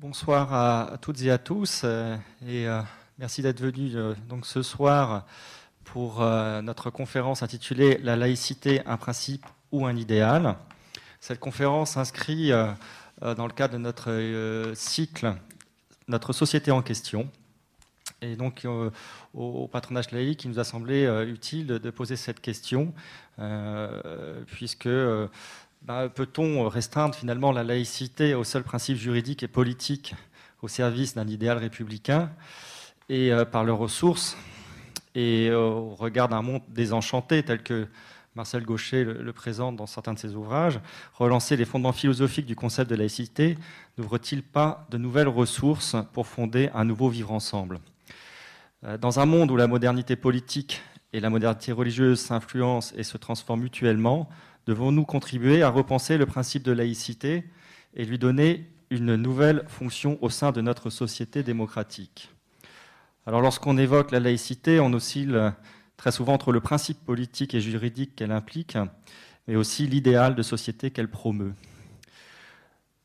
Bonsoir à, toutes et à tous euh, et euh, merci d'être venus euh, donc ce soir pour notre conférence intitulée La laïcité, un principe ou un idéal. Cette conférence s'inscrit dans le cadre de notre cycle Notre société en question. Et donc au, patronage laïque, il nous a semblé utile de, poser cette question puisque bah, peut-on restreindre finalement la laïcité au seul principe juridique et politique au service d'un idéal républicain et euh, par leurs ressources et euh, au regard d'un monde désenchanté tel que Marcel Gaucher le, présente dans certains de ses ouvrages, relancer les fondements philosophiques du concept de laïcité n'ouvre-t-il pas de nouvelles ressources pour fonder un nouveau vivre ensemble? Euh, Dans un monde où la modernité politique et la modernité religieuse s'influencent et se transforment mutuellement, devons-nous contribuer à repenser le principe de laïcité et lui donner une nouvelle fonction au sein de notre société démocratique? Alors lorsqu'on évoque la laïcité, on oscille très souvent entre le principe politique et juridique qu'elle implique, mais aussi l'idéal de société qu'elle promeut.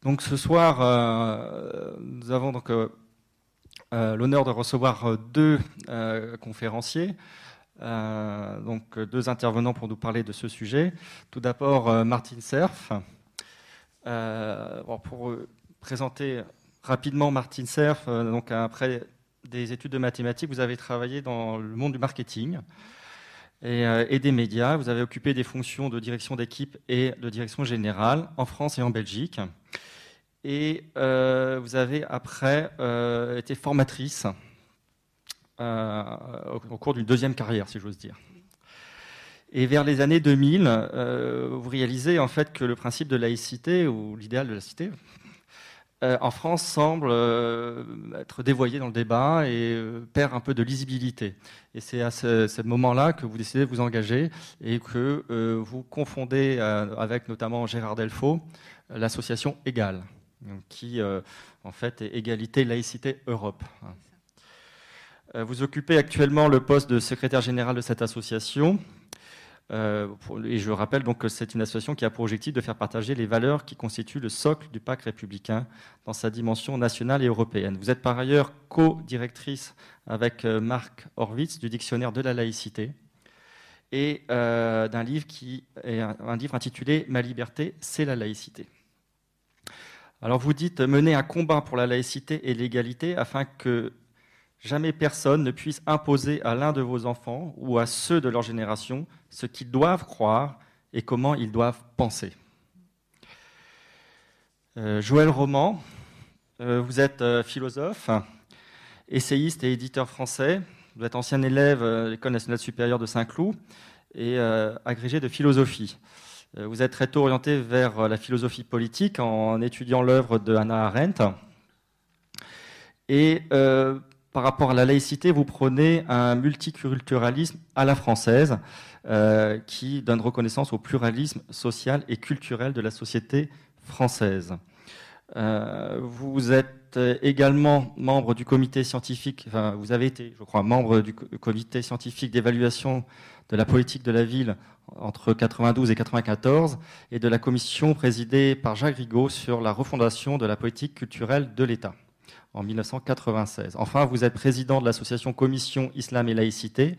Donc ce soir, euh, nous avons donc euh, euh, l'honneur de recevoir deux conférenciers. Euh, donc deux intervenants pour nous parler de ce sujet. Tout d'abord, euh, Martine Cerf. Euh, pour présenter rapidement Martine Cerf, donc après des études de mathématiques, vous avez travaillé dans le monde du marketing et, des médias. Vous avez occupé des fonctions de direction d'équipe et de direction générale en France et en Belgique. Et vous avez après été formatrice euh, au cours d'une deuxième carrière, si j'ose dire. Et vers les années 2000, euh, vous réalisez en fait que le principe de laïcité, ou l'idéal de la cité, euh, en France semble être dévoyé dans le débat et perd un peu de lisibilité. Et c'est à ce, moment-là que vous décidez de vous engager et que vous confondez avec notamment Gérard Delfaux l'association Égale, qui en fait est Égalité, Laïcité, Europe. Euh, vous occupez actuellement le poste de secrétaire général de cette association. Euh, et je rappelle donc que c'est une association qui a pour objectif de faire partager les valeurs qui constituent le socle du pacte républicain dans sa dimension nationale et européenne. Vous êtes par ailleurs co-directrice avec euh, Marc Horwitz du dictionnaire de la laïcité et d'un livre qui est un, livre intitulé Ma liberté, c'est la laïcité. Alors vous dites mener un combat pour la laïcité et l'égalité afin que Jamais personne ne puisse imposer à l'un de vos enfants ou à ceux de leur génération ce qu'ils doivent croire et comment ils doivent penser. Euh, Joël Roman, euh, vous êtes euh, philosophe, essayiste et éditeur français. Vous êtes ancien élève de l'École nationale supérieure de Saint-Cloud et agrégé de philosophie. Vous êtes très tôt orienté vers la philosophie politique en étudiant l'œuvre de Hannah Arendt. Et par rapport à la laïcité, vous prenez un multiculturalisme à la française euh, qui donne reconnaissance au pluralisme social et culturel de la société française. Euh, vous êtes également membre du comité scientifique, enfin, vous avez été, je crois, membre du comité scientifique d'évaluation de la politique de la ville entre 92 et 94 et de la commission présidée par Jacques Rigaud sur la refondation de la politique culturelle de l'État en 1996. Enfin, vous êtes président de l'association Commission Islam et Laïcité,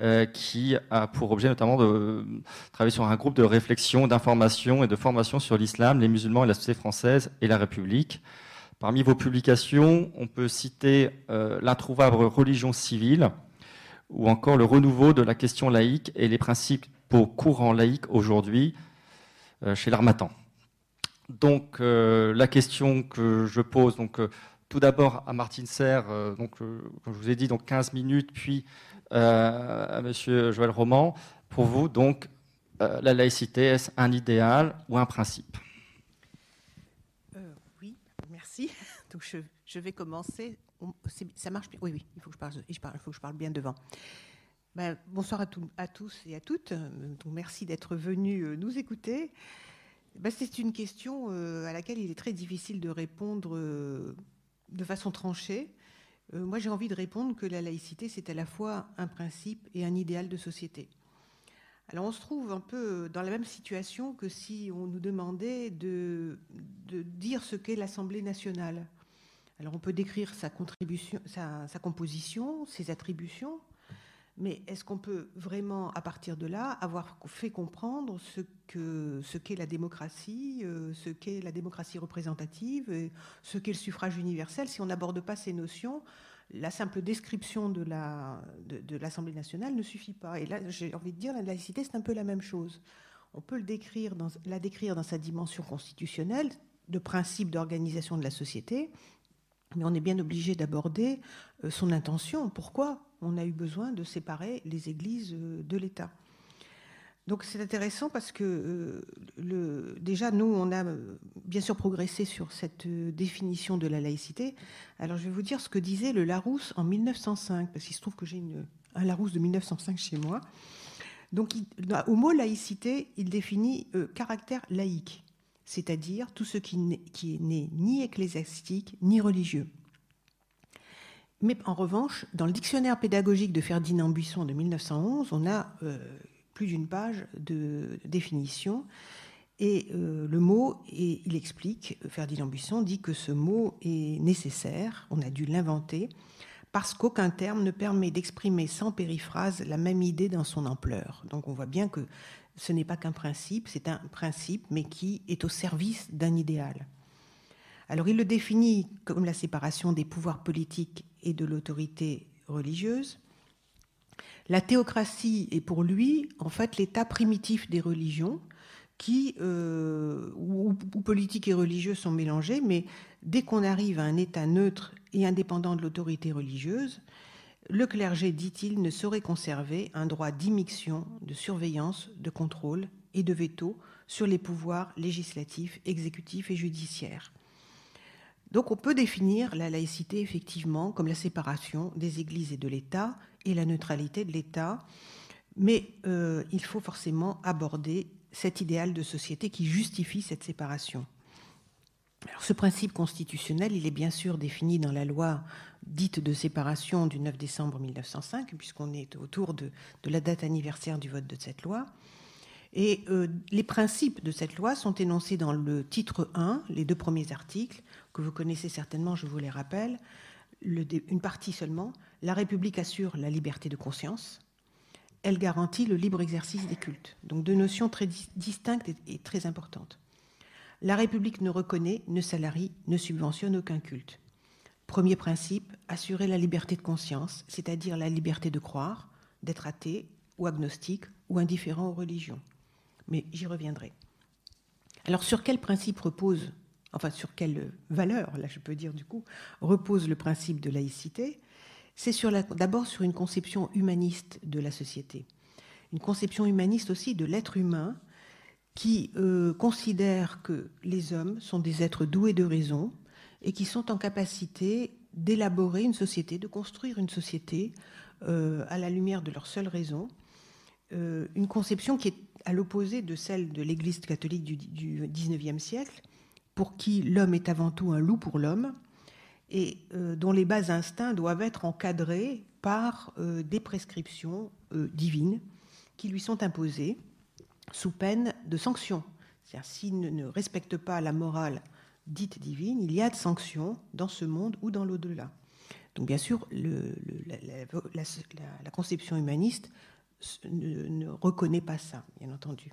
euh, qui a pour objet notamment de travailler sur un groupe de réflexion, d'information et de formation sur l'islam, les musulmans et la société française et la République. Parmi vos publications, on peut citer euh, l'introuvable religion civile ou encore le renouveau de la question laïque et les principes pour courant laïque aujourd'hui euh, chez l'Armatan. Donc la question que je pose, donc tout d'abord à Martine Serre, euh, donc, euh, comme je vous ai dit, donc 15 minutes, puis euh, à Monsieur Joël Roman. Pour vous, donc, la laïcité, est-ce un idéal ou un principe? Oui, merci. Donc je, vais commencer. Ça marche bien Oui, oui, il faut que je parle, faut que je parle bien devant. Ben, bonsoir à, à, tous et à toutes. Donc, merci d'être venus nous écouter. Ben, c'est une question à laquelle il est très difficile de répondre de façon tranchée. Euh, moi, j'ai envie de répondre que la laïcité, c'est à la fois un principe et un idéal de société. Alors, on se trouve un peu dans la même situation que si on nous demandait de, dire ce qu'est l'Assemblée nationale. Alors on peut décrire sa, contribution, sa, composition, ses attributions, mais est-ce qu'on peut vraiment, à partir de là, avoir fait comprendre ce qu'est la démocratie, euh, ce qu'est la démocratie représentative, ce qu'est le suffrage universel, si on n'aborde pas ces notions la simple description de l'Assemblée nationale ne suffit pas. Et là, j'ai envie de dire, la laïcité, c'est un peu la même chose. On peut la décrire dans sa dimension constitutionnelle, de principe d'organisation de la société, mais on est bien obligé d'aborder euh, son intention. Pourquoi on a eu besoin de séparer les églises euh, de l'État donc c'est intéressant parce que euh, déjà, nous, on a bien sûr progressé sur cette définition de la laïcité. Alors je vais vous dire ce que disait le Larousse en 1905, parce qu'il se trouve que j'ai un Larousse de 1905 chez moi. Donc au mot laïcité, il définit caractère laïque c'est-à-dire tout ce qui n'est ni ecclésiastique ni religieux. Mais en revanche, dans le dictionnaire pédagogique de Ferdinand Buisson de 1911, on a euh, plus d'une page de définition. Et euh, le mot, et il explique, Ferdinand Buisson dit que ce mot est nécessaire, on a dû l'inventer, parce qu'aucun terme ne permet d'exprimer sans périphrase la même idée dans son ampleur. Donc on voit bien que ce n'est pas qu'un principe, c'est un principe, mais qui est au service d'un idéal. Alors il le définit comme la séparation des pouvoirs politiques et de l'autorité religieuse. La théocratie est pour lui en fait l'état primitif des religions, qui, euh, où, politique et religieux sont mélangés, mais dès qu'on arrive à un état neutre et indépendant de l'autorité religieuse, le clergé, dit-il, ne saurait conserver un droit d'immixtion, de surveillance, de contrôle et de veto sur les pouvoirs législatifs, exécutifs et judiciaires. Donc on peut définir la laïcité effectivement comme la séparation des églises et de l'État et la neutralité de l'État, mais euh, il faut forcément aborder cet idéal de société qui justifie cette séparation. Alors, ce principe constitutionnel, il est bien sûr défini dans la loi dite de séparation du 9 décembre 1905, puisqu'on est autour de, la date anniversaire du vote de cette loi. Et euh, les principes de cette loi sont énoncés dans le titre 1, les deux premiers articles, que vous connaissez certainement, je vous les rappelle. une partie seulement. La République assure la liberté de conscience. Elle garantit le libre exercice des cultes. Donc deux notions très distinctes et très importantes. La République ne reconnaît, ne salarie, ne subventionne aucun culte. Premier principe, assurer la liberté de conscience, c'est-à-dire la liberté de croire, d'être athée ou agnostique ou indifférent aux religions. Mais j'y reviendrai. Alors sur quel principe repose, enfin sur quelle valeur, là je peux dire du coup, repose le principe de laïcité? C'est d'abord sur une conception humaniste de la société, une conception humaniste aussi de l'être humain qui euh, considèrent que les hommes sont des êtres doués de raison et qui sont en capacité d'élaborer une société, de construire une société euh, à la lumière de leur seule raison. Euh, une conception qui est à l'opposé de celle de l'Église catholique du, 19e siècle, pour qui l'homme est avant tout un loup pour l'homme, et dont les bas instincts doivent être encadrés par des prescriptions divines qui lui sont imposées sous peine de sanctions. C'est-à-dire, s'il ne, respecte pas la morale dite divine, il y a de sanctions dans ce monde ou dans l'au-delà. Donc, bien sûr, la, conception humaniste ne, reconnaît pas ça, bien entendu.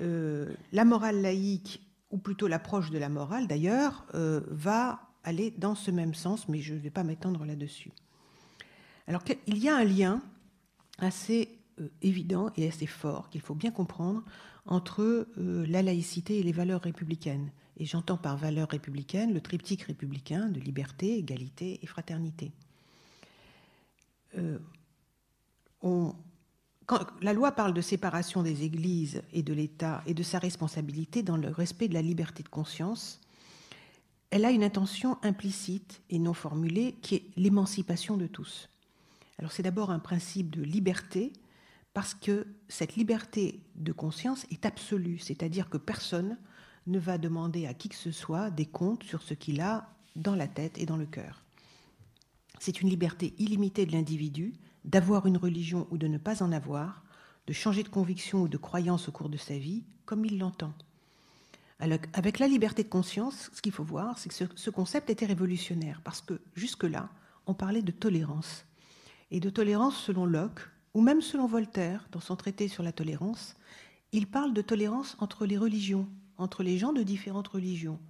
Euh, la morale laïque, ou plutôt l'approche de la morale d'ailleurs, euh, va aller dans ce même sens, mais je ne vais pas m'étendre là-dessus. Alors, il y a un lien assez évident et assez fort qu'il faut bien comprendre entre euh, la laïcité et les valeurs républicaines. Et j'entends par valeurs républicaines le triptyque républicain de liberté, égalité et fraternité. Euh, la loi parle de séparation des églises et de l'État et de sa responsabilité dans le respect de la liberté de conscience, elle a une intention implicite et non formulée qui est l'émancipation de tous. Alors c'est d'abord un principe de liberté parce que cette liberté de conscience est absolue, c'est-à-dire que personne ne va demander à qui que ce soit des comptes sur ce qu'il a dans la tête et dans le cœur. C'est une liberté illimitée de l'individu d'avoir une religion ou de ne pas en avoir, de changer de conviction ou de croyance au cours de sa vie, comme il l'entend. avec la liberté de conscience, ce qu'il faut voir, c'est que ce, concept était révolutionnaire, parce que jusque-là, on parlait de tolérance. Et de tolérance selon Locke, ou même selon Voltaire, dans son traité sur la tolérance, il parle de tolérance entre les religions, entre les gens de différentes religions.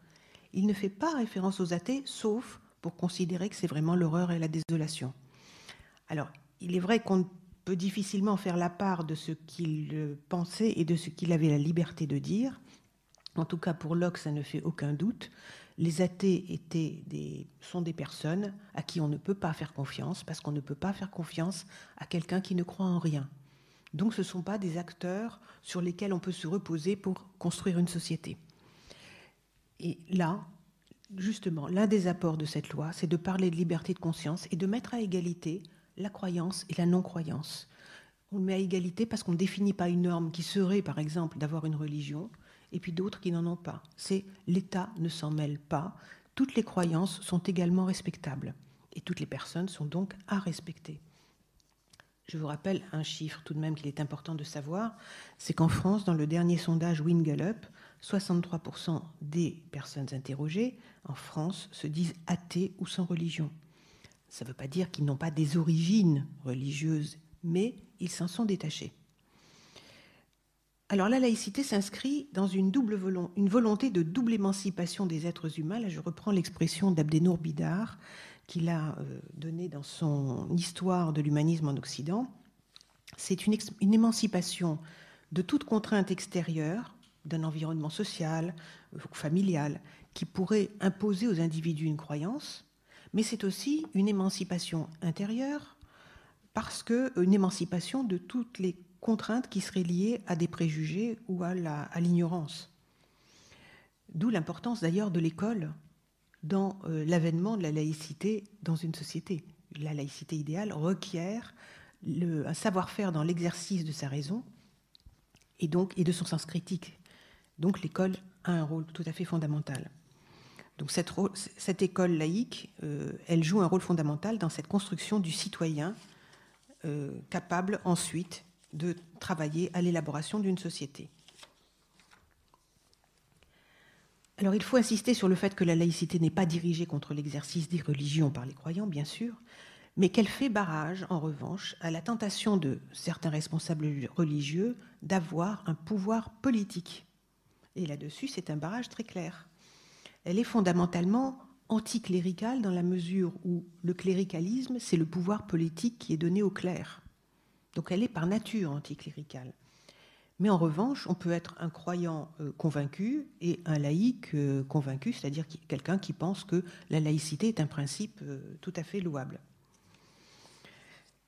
Il ne fait pas référence aux athées, sauf pour considérer que c'est vraiment l'horreur et la désolation. Alors, il est vrai qu'on peut difficilement faire la part de ce qu'il pensait et de ce qu'il avait la liberté de dire, en tout cas, pour Locke, ça ne fait aucun doute. Les athées sont des personnes à qui on ne peut pas faire confiance, parce qu'on ne peut pas faire confiance à quelqu'un qui ne croit en rien. Donc ce ne sont pas des acteurs sur lesquels on peut se reposer pour construire une société. Et là, justement, l'un des apports de cette loi, c'est de parler de liberté de conscience et de mettre à égalité la croyance et la non-croyance. On le met à égalité parce qu'on ne définit pas une norme qui serait, par exemple, d'avoir une religion, et puis d'autres qui n'en ont pas. C'est l'État ne s'en mêle pas. Toutes les croyances sont également respectables et toutes les personnes sont donc à respecter. Je vous rappelle un chiffre tout de même qu'il est important de savoir, c'est qu'en France, dans le dernier sondage WinGallup, 63% des personnes interrogées en France se disent athées ou sans religion. Ça ne veut pas dire qu'ils n'ont pas des origines religieuses, mais ils s'en sont détachés. Alors la laïcité s'inscrit dans une, volonté de double émancipation des êtres humains. Là, je reprends l'expression d'Abdenour Bidar, qu'il a euh, donnée dans son Histoire de l'humanisme en Occident. C'est une, une, émancipation de toute contrainte extérieure, d'un environnement social ou familial, qui pourrait imposer aux individus une croyance, mais c'est aussi une émancipation intérieure, parce que une émancipation de toutes les contraintes qui seraient liées à des préjugés ou à l'ignorance. D'où l'importance d'ailleurs de l'école dans euh, l'avènement de la laïcité dans une société. La laïcité idéale requiert un savoir-faire dans l'exercice de sa raison et donc et de son sens critique. Donc l'école a un rôle tout à fait fondamental. Donc cette, cette école laïque, euh, elle joue un rôle fondamental dans cette construction du citoyen euh, capable ensuite de travailler à l'élaboration d'une société. Alors il faut insister sur le fait que la laïcité n'est pas dirigée contre l'exercice des religions par les croyants, bien sûr, mais qu'elle fait barrage, en revanche, à la tentation de certains responsables religieux d'avoir un pouvoir politique. Et là-dessus, c'est un barrage très clair. Elle est fondamentalement anticléricale dans la mesure où le cléricalisme, c'est le pouvoir politique qui est donné au clerc. Donc elle est par nature anticléricale. Mais en revanche, on peut être un croyant euh, convaincu et un laïc euh, convaincu, c'est-à-dire quelqu'un qui pense que la laïcité est un principe euh, tout à fait louable.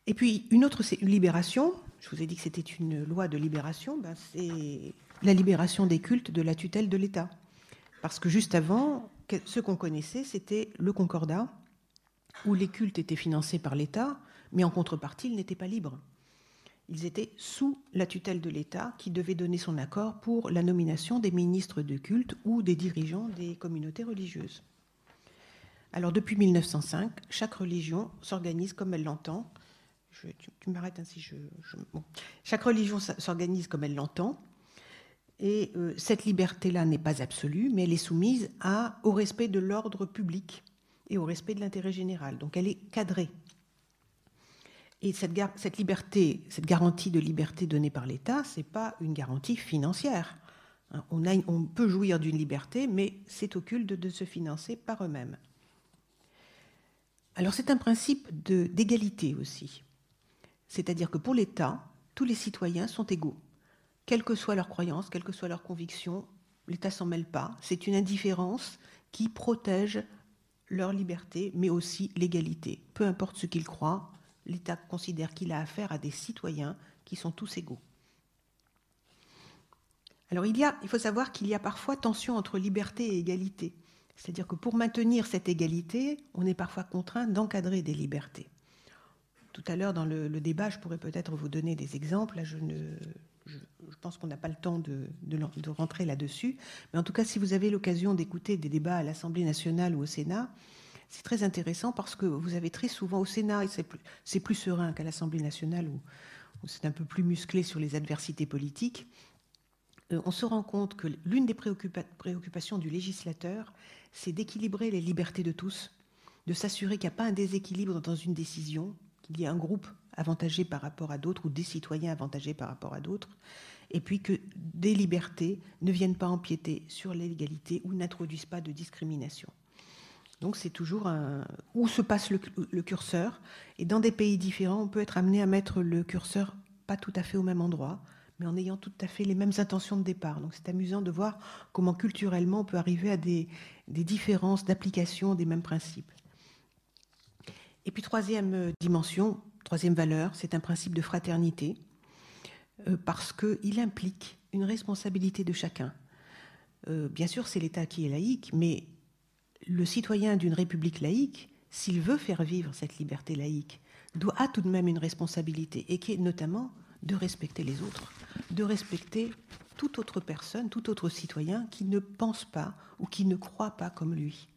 Et puis une autre libération. Je vous ai dit que c'était une loi de libération. Ben, c'est la libération des cultes de la tutelle de l'État. Parce que juste avant, ce qu'on connaissait, c'était le concordat, où les cultes étaient financés par l'État, mais en contrepartie, ils n'étaient pas libres ils étaient sous la tutelle de l'État qui devait donner son accord pour la nomination des ministres de culte ou des dirigeants des communautés religieuses. Alors depuis 1905, chaque religion s'organise comme elle l'entend. tu, m'arrêtes ainsi, je, Chaque religion s'organise comme elle l'entend. Et euh, cette liberté-là n'est pas absolue, mais elle est soumise au respect de l'ordre public et au respect de l'intérêt général. Donc elle est cadrée et cette, liberté, cette garantie de liberté donnée par l'État, ce n'est pas une garantie financière. Hein, on, peut jouir d'une liberté, mais c'est au culte de, se financer par eux-mêmes. Alors c'est un principe d'égalité aussi. C'est-à-dire que pour l'État, tous les citoyens sont égaux. Quelle que soit leur croyance, quelle que soit leur conviction, l'État s'en mêle pas. C'est une indifférence qui protège leur liberté, mais aussi l'égalité. Peu importe ce qu'ils croient, l'État considère qu'il a affaire à des citoyens qui sont tous égaux. Alors il, y a, il faut savoir qu'il y a parfois tension entre liberté et égalité. C'est-à-dire que pour maintenir cette égalité, on est parfois contraint d'encadrer des libertés. Tout à l'heure, dans le, débat, je pourrais peut-être vous donner des exemples. Je, pense qu'on n'a pas le temps de rentrer là-dessus. Mais en tout cas, si vous avez l'occasion d'écouter des débats à l'Assemblée nationale ou au Sénat, c'est très intéressant parce que vous avez très souvent au Sénat, et c'est plus, serein qu'à l'Assemblée nationale où, c'est un peu plus musclé sur les adversités politiques, euh, on se rend compte que l'une des préoccupations du législateur, c'est d'équilibrer les libertés de tous, de s'assurer qu'il n'y a pas un déséquilibre dans une décision, qu'il y ait un groupe avantagé par rapport à d'autres ou des citoyens avantagés par rapport à d'autres, et puis que des libertés ne viennent pas empiéter sur l'égalité ou n'introduisent pas de discrimination. Donc c'est toujours un... où se passe le, curseur. Et dans des pays différents, on peut être amené à mettre le curseur pas tout à fait au même endroit, mais en ayant tout à fait les mêmes intentions de départ. Donc c'est amusant de voir comment culturellement on peut arriver à des, différences d'application des mêmes principes. Et puis troisième dimension, troisième valeur, c'est un principe de fraternité, euh, parce qu'il implique une responsabilité de chacun. Euh, bien sûr, c'est l'État qui est laïque, mais le citoyen d'une république laïque, s'il veut faire vivre cette liberté laïque, doit tout de même une responsabilité, et qui est notamment de respecter les autres, de respecter toute autre personne, tout autre citoyen qui ne pense pas ou qui ne croit pas comme lui.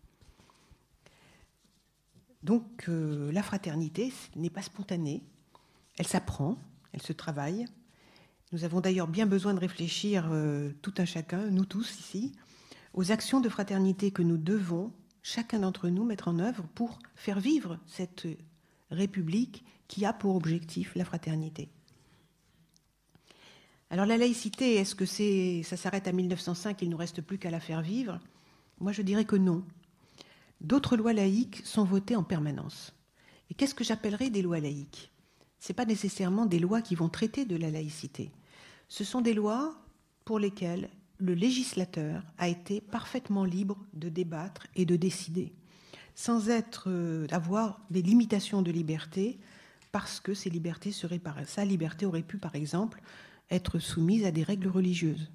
Donc euh, la fraternité n'est pas spontanée, elle s'apprend, elle se travaille. Nous avons d'ailleurs bien besoin de réfléchir euh, tout un chacun, nous tous ici, aux actions de fraternité que nous devons, chacun d'entre nous, mettre en œuvre pour faire vivre cette République qui a pour objectif la fraternité. Alors la laïcité, est-ce que c'est, ça s'arrête à 1905, il ne nous reste plus qu'à la faire vivre? Moi je dirais que non. D'autres lois laïques sont votées en permanence. Et qu'est-ce que j'appellerais des lois laïques? Ce n'est pas nécessairement des lois qui vont traiter de la laïcité. Ce sont des lois pour lesquelles le législateur a été parfaitement libre de débattre et de décider, sans être, euh, avoir des limitations de liberté, parce que libertés sa liberté aurait pu, par exemple, être soumise à des règles religieuses.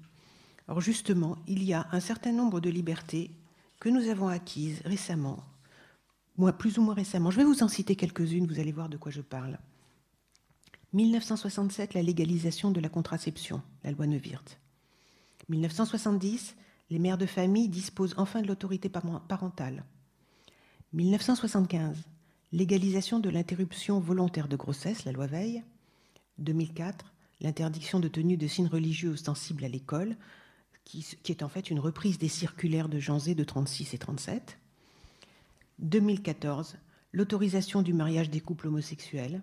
Or, justement, il y a un certain nombre de libertés que nous avons acquises récemment, moi plus ou moins récemment. Je vais vous en citer quelques-unes, vous allez voir de quoi je parle. 1967, la légalisation de la contraception, la loi Neuwirth. 1970, les mères de famille disposent enfin de l'autorité parentale. 1975, légalisation de l'interruption volontaire de grossesse, la loi Veil. 2004, l'interdiction de tenue de signes religieux ostensibles à l'école, qui, est en fait une reprise des circulaires de Jean Zé de 36 et 37. 2014, l'autorisation du mariage des couples homosexuels.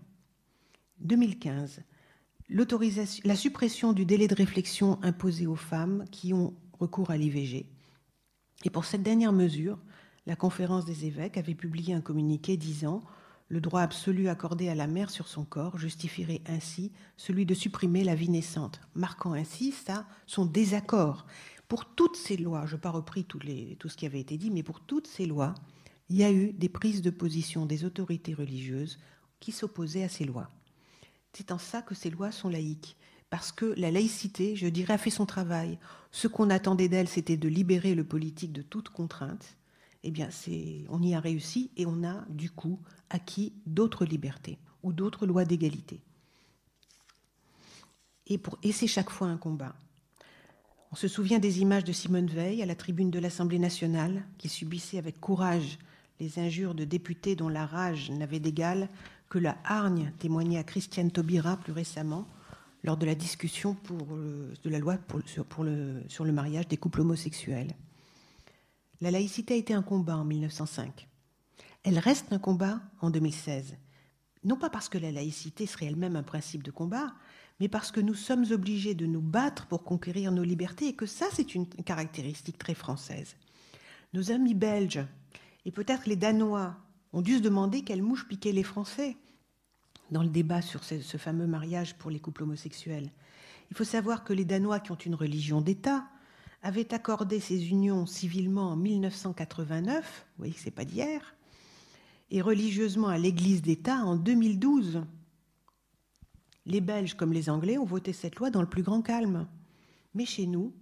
2015, la suppression du délai de réflexion imposé aux femmes qui ont recours à l'IVG. Et pour cette dernière mesure, la conférence des évêques avait publié un communiqué disant le droit absolu accordé à la mère sur son corps justifierait ainsi celui de supprimer la vie naissante, marquant ainsi ça, son désaccord. Pour toutes ces lois, je n'ai pas repris tout, tout ce qui avait été dit, mais pour toutes ces lois, il y a eu des prises de position des autorités religieuses qui s'opposaient à ces lois. C'est en ça que ces lois sont laïques, parce que la laïcité, je dirais, a fait son travail. Ce qu'on attendait d'elle, c'était de libérer le politique de toute contrainte eh bien, on y a réussi et on a du coup acquis d'autres libertés ou d'autres lois d'égalité. Et, et c'est chaque fois un combat. On se souvient des images de Simone Veil à la tribune de l'Assemblée nationale, qui subissait avec courage les injures de députés dont la rage n'avait d'égal que la hargne témoignée à Christiane Taubira plus récemment lors de la discussion pour de la loi sur le mariage des couples homosexuels. La laïcité a été un combat en 1905. Elle reste un combat en 2016. Non pas parce que la laïcité serait elle-même un principe de combat, mais parce que nous sommes obligés de nous battre pour conquérir nos libertés et que ça, c'est une caractéristique très française. Nos amis belges et peut-être les Danois ont dû se demander quelle mouche piquait les Français dans le débat sur ce, fameux mariage pour les couples homosexuels. Il faut savoir que les Danois qui ont une religion d'État, avait accordé ces unions civilement en 1989, vous voyez que ce n'est pas d'hier, et religieusement à l'Église d'État en 2012. Les Belges comme les Anglais ont voté cette loi dans le plus grand calme. Mais chez nous,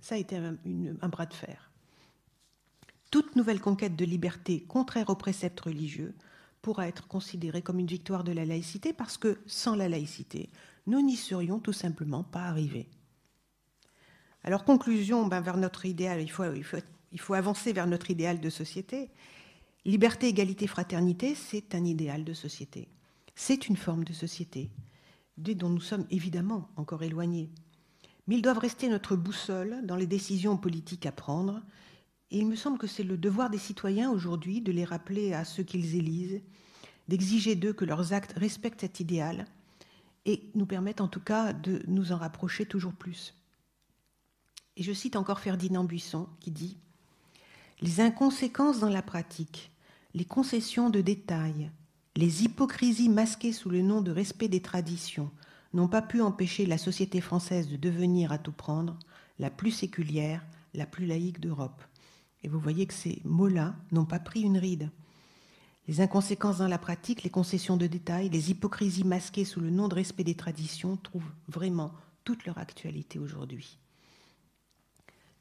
ça a été un bras de fer. Toute nouvelle conquête de liberté contraire aux préceptes religieux pourra être considérée comme une victoire de la laïcité parce que sans la laïcité, nous n'y serions tout simplement pas arrivés. Alors, conclusion, ben, vers notre idéal, il faut, il faut avancer vers notre idéal de société. Liberté, égalité, fraternité, c'est un idéal de société. C'est une forme de société dont nous sommes évidemment encore éloignés. mais ils doivent rester notre boussole dans les décisions politiques à prendre. Et il me semble que c'est le devoir des citoyens aujourd'hui de les rappeler à ceux qu'ils élisent, d'exiger d'eux que leurs actes respectent cet idéal et nous permettent en tout cas de nous en rapprocher toujours plus. Et je cite encore Ferdinand Buisson qui dit Les inconséquences dans la pratique, les concessions de détail, les hypocrisies masquées sous le nom de respect des traditions n'ont pas pu empêcher la société française de devenir à tout prendre la plus séculière, la plus laïque d'Europe. Et vous voyez que ces mots-là n'ont pas pris une ride. Les inconséquences dans la pratique, les concessions de détail, les hypocrisies masquées sous le nom de respect des traditions trouvent vraiment toute leur actualité aujourd'hui.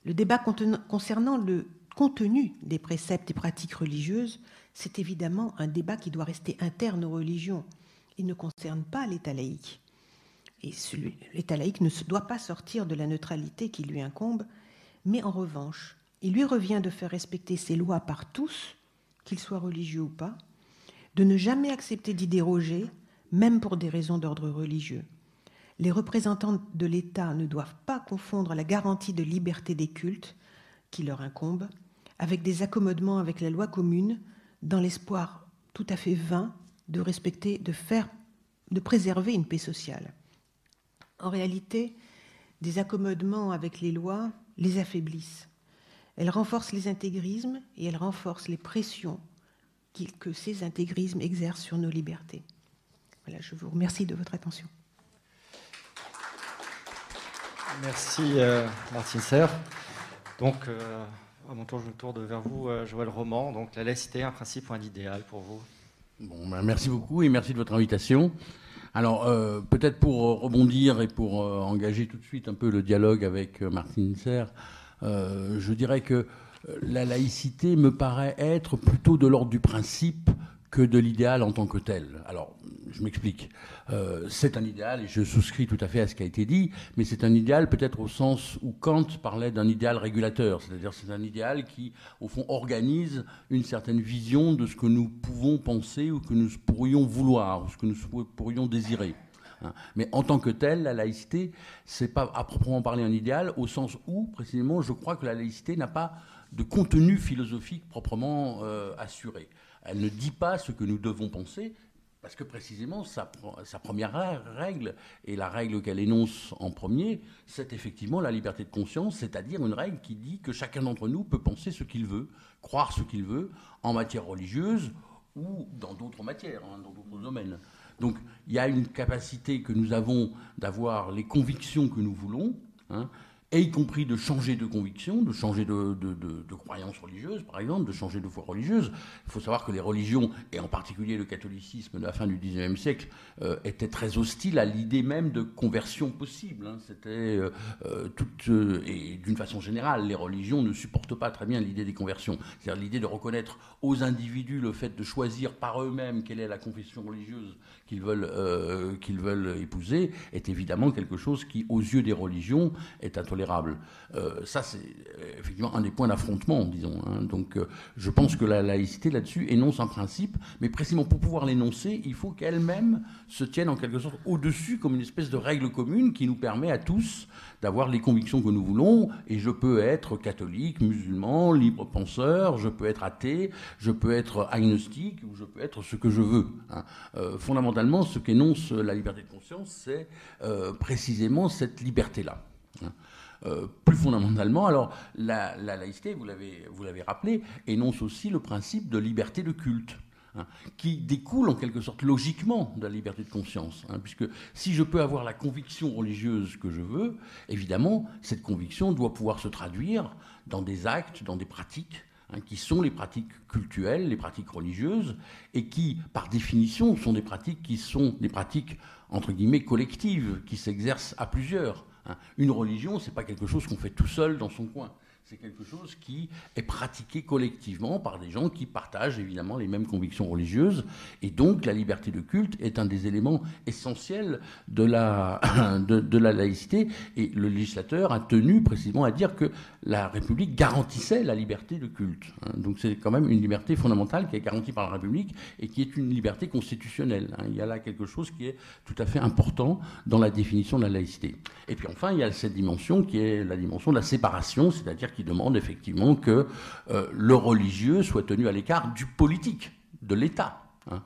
Le débat concernant le contenu des préceptes et pratiques religieuses, c'est évidemment un débat qui doit rester interne aux religions. Il ne concerne pas l'État laïque. Et l'État laïque ne doit pas sortir de la neutralité qui lui incombe, mais en revanche, il lui revient de faire respecter ses lois par tous, qu'ils soient religieux ou pas, de ne jamais accepter d'y déroger, même pour des raisons d'ordre religieux. Les représentants de l'État ne doivent pas confondre la garantie de liberté des cultes, qui leur incombe, avec des accommodements avec la loi commune, dans l'espoir tout à fait vain de respecter, de faire, de préserver une paix sociale. En réalité, des accommodements avec les lois les affaiblissent. Elles renforcent les intégrismes et elles renforcent les pressions que ces intégrismes exercent sur nos libertés. Voilà, je vous remercie de votre attention. Merci euh, Martine Serre. Donc, euh, à mon tour, je me tourne vers vous, euh, Joël Roman. Donc, la laïcité, un principe ou un idéal pour vous? Bon, ben, merci beaucoup et merci de votre invitation. Alors, euh, peut-être pour rebondir et pour euh, engager tout de suite un peu le dialogue avec euh, Martine Serre, je dirais que la laïcité me paraît être plutôt de l'ordre du principe que de l'idéal en tant que tel. Alors, je m'explique. Euh, c'est un idéal, et je souscris tout à fait à ce qui a été dit, mais c'est un idéal peut-être au sens où Kant parlait d'un idéal régulateur, c'est-à-dire c'est un idéal qui, au fond, organise une certaine vision de ce que nous pouvons penser ou que nous pourrions vouloir, ou ce que nous pourrions désirer. Hein. Mais en tant que tel, la laïcité, c'est pas à proprement parler un idéal, au sens où, précisément, je crois que la laïcité n'a pas de contenu philosophique proprement euh, assuré. Elle ne dit pas ce que nous devons penser, parce que précisément, sa, première règle, et la règle qu'elle énonce en premier, c'est effectivement la liberté de conscience, c'est-à-dire une règle qui dit que chacun d'entre nous peut penser ce qu'il veut, croire ce qu'il veut, en matière religieuse ou dans d'autres matières, hein, dans d'autres domaines. Donc il y a une capacité que nous avons d'avoir les convictions que nous voulons, hein, et y compris de changer de conviction, de changer de, croyance religieuse, par exemple, de changer de foi religieuse. Il faut savoir que les religions, et en particulier le catholicisme de la fin du XIXe siècle, euh, étaient très hostiles à l'idée même de conversion possible. Hein. C'était euh, euh euh, et d'une façon générale, les religions ne supportent pas très bien l'idée des conversions. C'est-à-dire l'idée de reconnaître aux individus le fait de choisir par eux-mêmes quelle est la confession religieuse qu'ils veulent, euh, qu'ils veulent épouser, est évidemment quelque chose qui, aux yeux des religions, est intolérable euh, ça, c'est euh, effectivement un des points d'affrontement, disons. Hein. Donc, je pense que la laïcité, là-dessus, énonce un principe, mais précisément pour pouvoir l'énoncer, il faut qu'elle-même se tienne en quelque sorte au-dessus comme une espèce de règle commune qui nous permet à tous d'avoir les convictions que nous voulons. Et je peux être catholique, musulman, libre penseur, je peux être athée, je peux être agnostique, ou je peux être ce que je veux. Hein. fondamentalement, ce qu'énonce la liberté de conscience, c'est précisément cette liberté-là. Hein. Euh, plus fondamentalement, alors la, laïcité, vous l'avez rappelé, énonce aussi le principe de liberté de culte. Hein, qui découle en quelque sorte logiquement de la liberté de conscience. Hein, puisque si je peux avoir la conviction religieuse que je veux, évidemment, cette conviction doit pouvoir se traduire dans des actes, dans des pratiques, qui sont les pratiques cultuelles, les pratiques religieuses, et qui, par définition, sont des pratiques qui sont des pratiques, entre guillemets, collectives, qui s'exercent à plusieurs. Hein. Une religion, c'est pas quelque chose qu'on fait tout seul dans son coin. C'est quelque chose qui est pratiqué collectivement par des gens qui partagent évidemment les mêmes convictions religieuses. Et donc la liberté de culte est un des éléments essentiels de la, de, la laïcité. Et le législateur a tenu précisément à dire que la République garantissait la liberté de culte. Hein. Donc c'est quand même une liberté fondamentale qui est garantie par la République et qui est une liberté constitutionnelle. Hein. Il y a là quelque chose qui est tout à fait important dans la définition de la laïcité. Et puis enfin, il y a cette dimension qui est la dimension de la séparation, c'est-à-dire qui demande effectivement que euh, le religieux soit tenu à l'écart du politique, de l'État. Hein.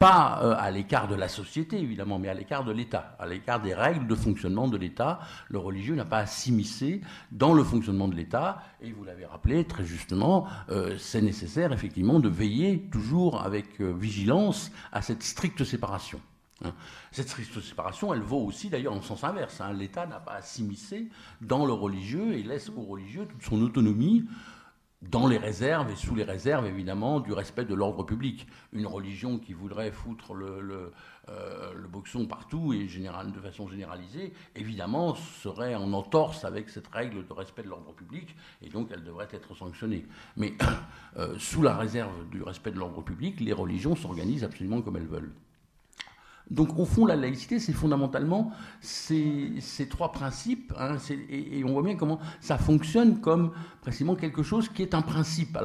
Pas euh, à l'écart de la société, évidemment, mais à l'écart de l'État, à l'écart des règles de fonctionnement de l'État. Le religieux n'a pas à s'immiscer dans le fonctionnement de l'État. Et vous l'avez rappelé très justement, euh, c'est nécessaire effectivement de veiller toujours avec vigilance à cette stricte séparation. Hein. Cette stricte séparation, elle vaut aussi d'ailleurs en sens inverse. Hein. L'État n'a pas à s'immiscer dans le religieux et laisse au religieux toute son autonomie dans les réserves et sous les réserves évidemment du respect de l'ordre public. Une religion qui voudrait foutre le, euh, boxon partout et de façon généralisée, évidemment serait en entorse avec cette règle de respect de l'ordre public et donc elle devrait être sanctionnée. Mais euh, sous la réserve du respect de l'ordre public, les religions s'organisent absolument comme elles veulent. Donc au fond, la laïcité, c'est fondamentalement ces, trois principes, hein, et, on voit bien comment ça fonctionne comme précisément quelque chose qui est un principe.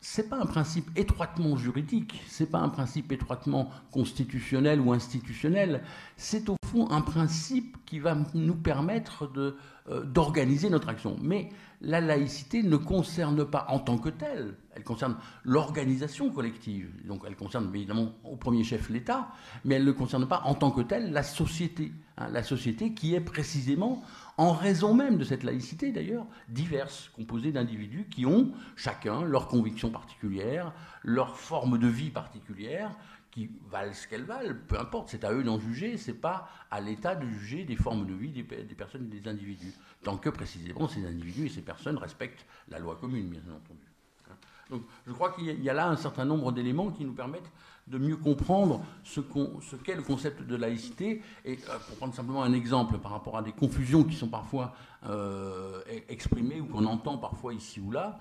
C'est pas un principe étroitement juridique, c'est pas un principe étroitement constitutionnel ou institutionnel, c'est au fond un principe qui va nous permettre euh, d'organiser notre action. Mais la laïcité ne concerne pas en tant que telle, elle concerne l'organisation collective. Donc elle concerne évidemment au premier chef l'État, mais elle ne concerne pas en tant que telle la société. Hein, la société qui est précisément, en raison même de cette laïcité d'ailleurs, diverse, composée d'individus qui ont chacun leurs convictions particulières, leur forme de vie particulière, qui valent ce qu'elles valent, peu importe, c'est à eux d'en juger, c'est pas à l'État de juger des formes de vie des, personnes et des individus, tant que précisément ces individus et ces personnes respectent la loi commune, bien entendu. Hein. Donc je crois qu'il y a là un certain nombre d'éléments qui nous permettent de mieux comprendre ce qu'est le concept de laïcité. Et euh, pour prendre simplement un exemple par rapport à des confusions qui sont parfois euh, exprimées ou qu'on entend parfois ici ou là,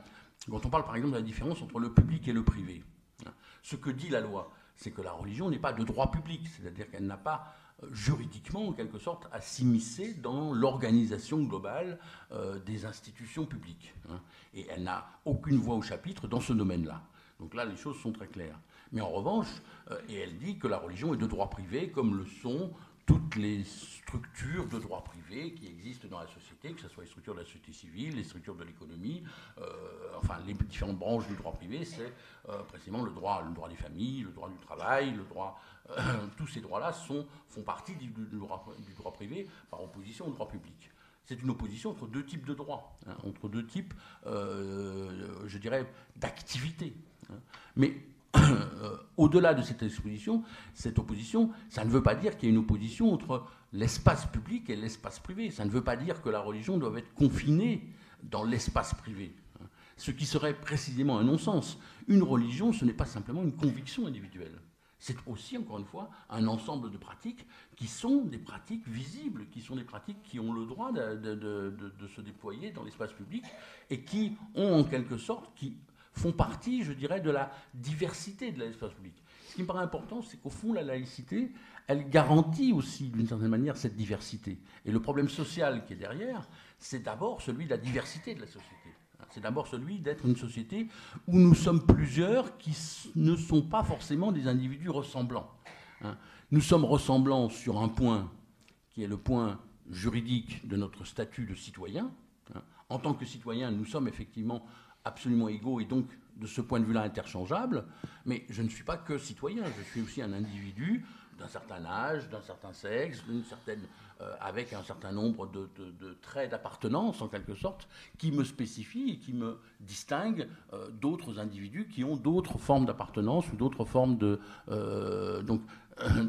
quand on parle par exemple de la différence entre le public et le privé, hein. ce que dit la loi, c'est que la religion n'est pas de droit public, c'est-à-dire qu'elle n'a pas euh, juridiquement, en quelque sorte, à s'immiscer dans l'organisation globale des institutions publiques. Hein. et elle n'a aucune voix au chapitre dans ce domaine-là. Donc là, les choses sont très claires. Mais en revanche, euh, et elle dit que la religion est de droit privé, comme le sont toutes les structures de droit privé qui existent dans la société, que ce soit les structures de la société civile, les structures de l'économie, euh, enfin les différentes branches du droit privé, c'est euh, précisément le droit, le droit des familles, le droit du travail, le droit, tous ces droits-là font partie du, droit, du, droit, privé par opposition au droit public. C'est une opposition entre deux types de droits, hein, entre deux types, je dirais, d'activités. Hein. Mais au-delà de cette exposition, cette opposition, ça ne veut pas dire qu'il y a une opposition entre l'espace public et l'espace privé. Ça ne veut pas dire que la religion doit être confinée dans l'espace privé. Hein. Ce qui serait précisément un non-sens. Une religion, ce n'est pas simplement une conviction individuelle. C'est aussi, encore une fois, un ensemble de pratiques qui sont des pratiques visibles, qui sont des pratiques qui ont le droit de, de se déployer dans l'espace public et qui ont en quelque sorte, qui font partie, je dirais, de la diversité de l'espace public. Ce qui me paraît important, c'est qu'au fond, la laïcité, elle garantit aussi, d'une certaine manière, cette diversité. Et le problème social qui est derrière, c'est d'abord celui de la diversité de la société. C'est d'abord celui d'être une société où nous sommes plusieurs qui ne sont pas forcément des individus ressemblants. Hein. Nous sommes ressemblants sur un point qui est le point juridique de notre statut de citoyen. Hein. En tant que citoyen, nous sommes effectivement absolument égaux et donc de ce point de vue-là interchangeables, mais je ne suis pas que citoyen, je suis aussi un individu d'un certain âge, d'un certain sexe, d'une certaine, euh, avec un certain nombre de, traits d'appartenance en quelque sorte, qui me spécifient et qui me distinguent euh, d'autres individus qui ont d'autres formes d'appartenance ou d'autres formes de euh, donc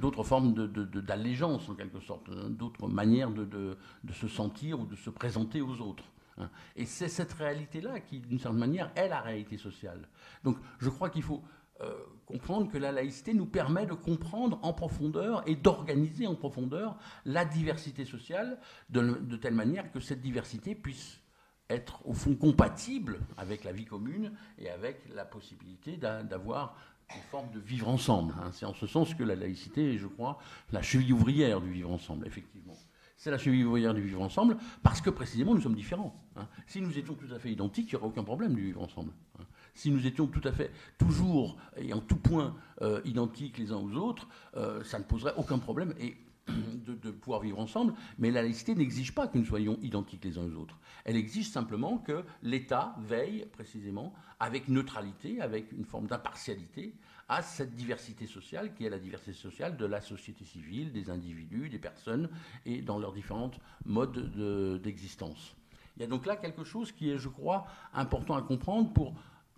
d'autres formes d'allégeance en quelque sorte, hein, d'autres manières de se sentir ou de se présenter aux autres. Hein. Et c'est cette réalité-là qui, d'une certaine manière, est la réalité sociale. Donc je crois qu'il faut euh, comprendre que la laïcité nous permet de comprendre en profondeur et d'organiser en profondeur la diversité sociale de, telle manière que cette diversité puisse être au fond compatible avec la vie commune et avec la possibilité d'avoir une forme de vivre ensemble. Hein. C'est en ce sens que la laïcité est, je crois, la cheville ouvrière du vivre ensemble, effectivement. C'est la cheville ouvrière du vivre ensemble parce que précisément nous sommes différents. Hein. Si nous étions tout à fait identiques, il n'y aurait aucun problème du vivre ensemble. Hein. Si nous étions tout à fait, toujours et en tout point euh, identiques les uns aux autres, euh, ça ne poserait aucun problème. Et de, pouvoir vivre ensemble, mais la laïcité n'exige pas que nous soyons identiques les uns aux autres. Elle exige simplement que l'État veille précisément avec neutralité, avec une forme d'impartialité, à cette diversité sociale qui est la diversité sociale de la société civile, des individus, des personnes et dans leurs différents modes d'existence. Il y a donc là quelque chose qui est, je crois, important à comprendre pour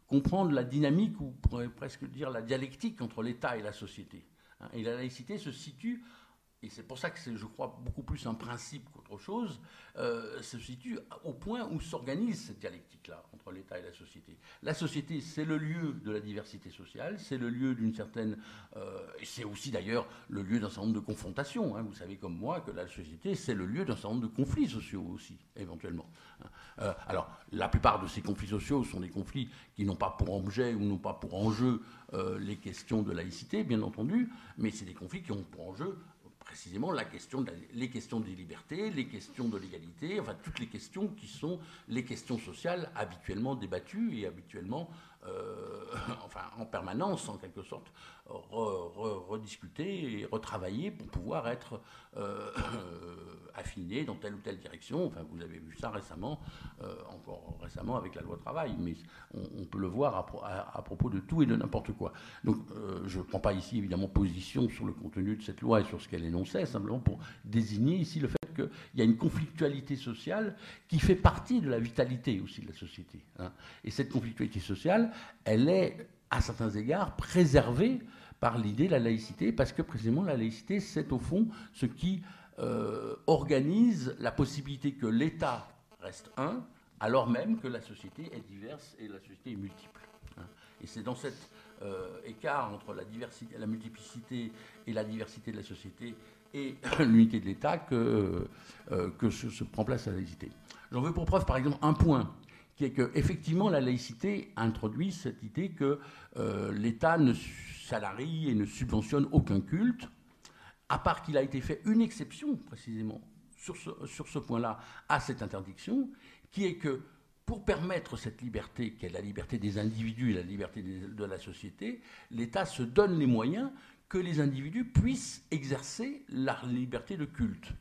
comprendre la dynamique, ou presque dire la dialectique entre l'État et la société. Et la laïcité se situe et c'est pour ça que c'est, je crois, beaucoup plus un principe qu'autre chose, euh, se situe au point où s'organise cette dialectique-là entre l'État et la société. La société, c'est le lieu de la diversité sociale, c'est le lieu d'une certaine... Euh, et c'est aussi d'ailleurs le lieu d'un certain nombre de confrontations. Hein. Vous savez comme moi que la société, c'est le lieu d'un certain nombre de conflits sociaux aussi, éventuellement. Euh, alors, la plupart de ces conflits sociaux sont des conflits qui n'ont pas pour objet ou n'ont pas pour enjeu les questions de laïcité, bien entendu, mais c'est des conflits qui ont pour enjeu précisément la question les questions des libertés, les questions de l'égalité, enfin toutes les questions qui sont les questions sociales habituellement débattues et habituellement, euh, enfin en permanence en quelque sorte, rediscuter et retravailler pour pouvoir être euh, affiné dans telle ou telle direction. Enfin, vous avez vu ça récemment, euh, encore récemment avec la loi travail, mais on, peut le voir à, propos de tout et de n'importe quoi. Donc, je ne prends pas ici évidemment position sur le contenu de cette loi et sur ce qu'elle énonçait, simplement pour désigner ici le fait qu'il y a une conflictualité sociale qui fait partie de la vitalité aussi de la société. Hein. Et cette conflictualité sociale, elle est à certains égards préservée par l'idée de la laïcité, parce que précisément la laïcité, c'est au fond ce qui euh, organise la possibilité que l'État reste un, alors même que la société est diverse et la société est multiple. Hein. Et c'est dans cet euh, écart entre la, la multiplicité et la diversité de la société et l'unité de l'État que, euh, que se, prend place la laïcité. J'en veux pour preuve, par exemple, un point qui est que effectivement la laïcité introduit cette idée que euh, l'État ne salarie et ne subventionne aucun culte, à part qu'il a été fait une exception précisément sur ce, sur ce point-là à cette interdiction, qui est que pour permettre cette liberté, qui est la liberté des individus et la liberté de la société, l'État se donne les moyens que les individus puissent exercer la liberté de culte.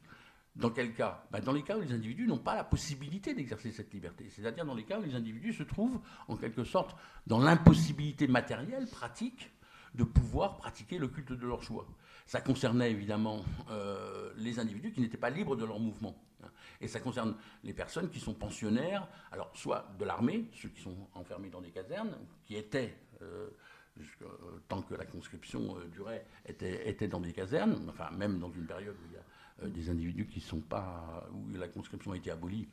Dans quel cas? Ben, Dans les cas où les individus n'ont pas la possibilité d'exercer cette liberté, c'est-à-dire dans les cas où les individus se trouvent en quelque sorte dans l'impossibilité matérielle, pratique, de pouvoir pratiquer le culte de leur choix. Ça concernait évidemment euh, les individus qui n'étaient pas libres de leur mouvement. Hein. Et ça concerne les personnes qui sont pensionnaires, alors soit de l'armée, ceux qui sont enfermés dans des casernes, qui étaient, euh, la conscription durait, étaient, étaient, dans des casernes, enfin même dans une période où il y a euh, des individus qui sont pas, où la conscription a été abolie,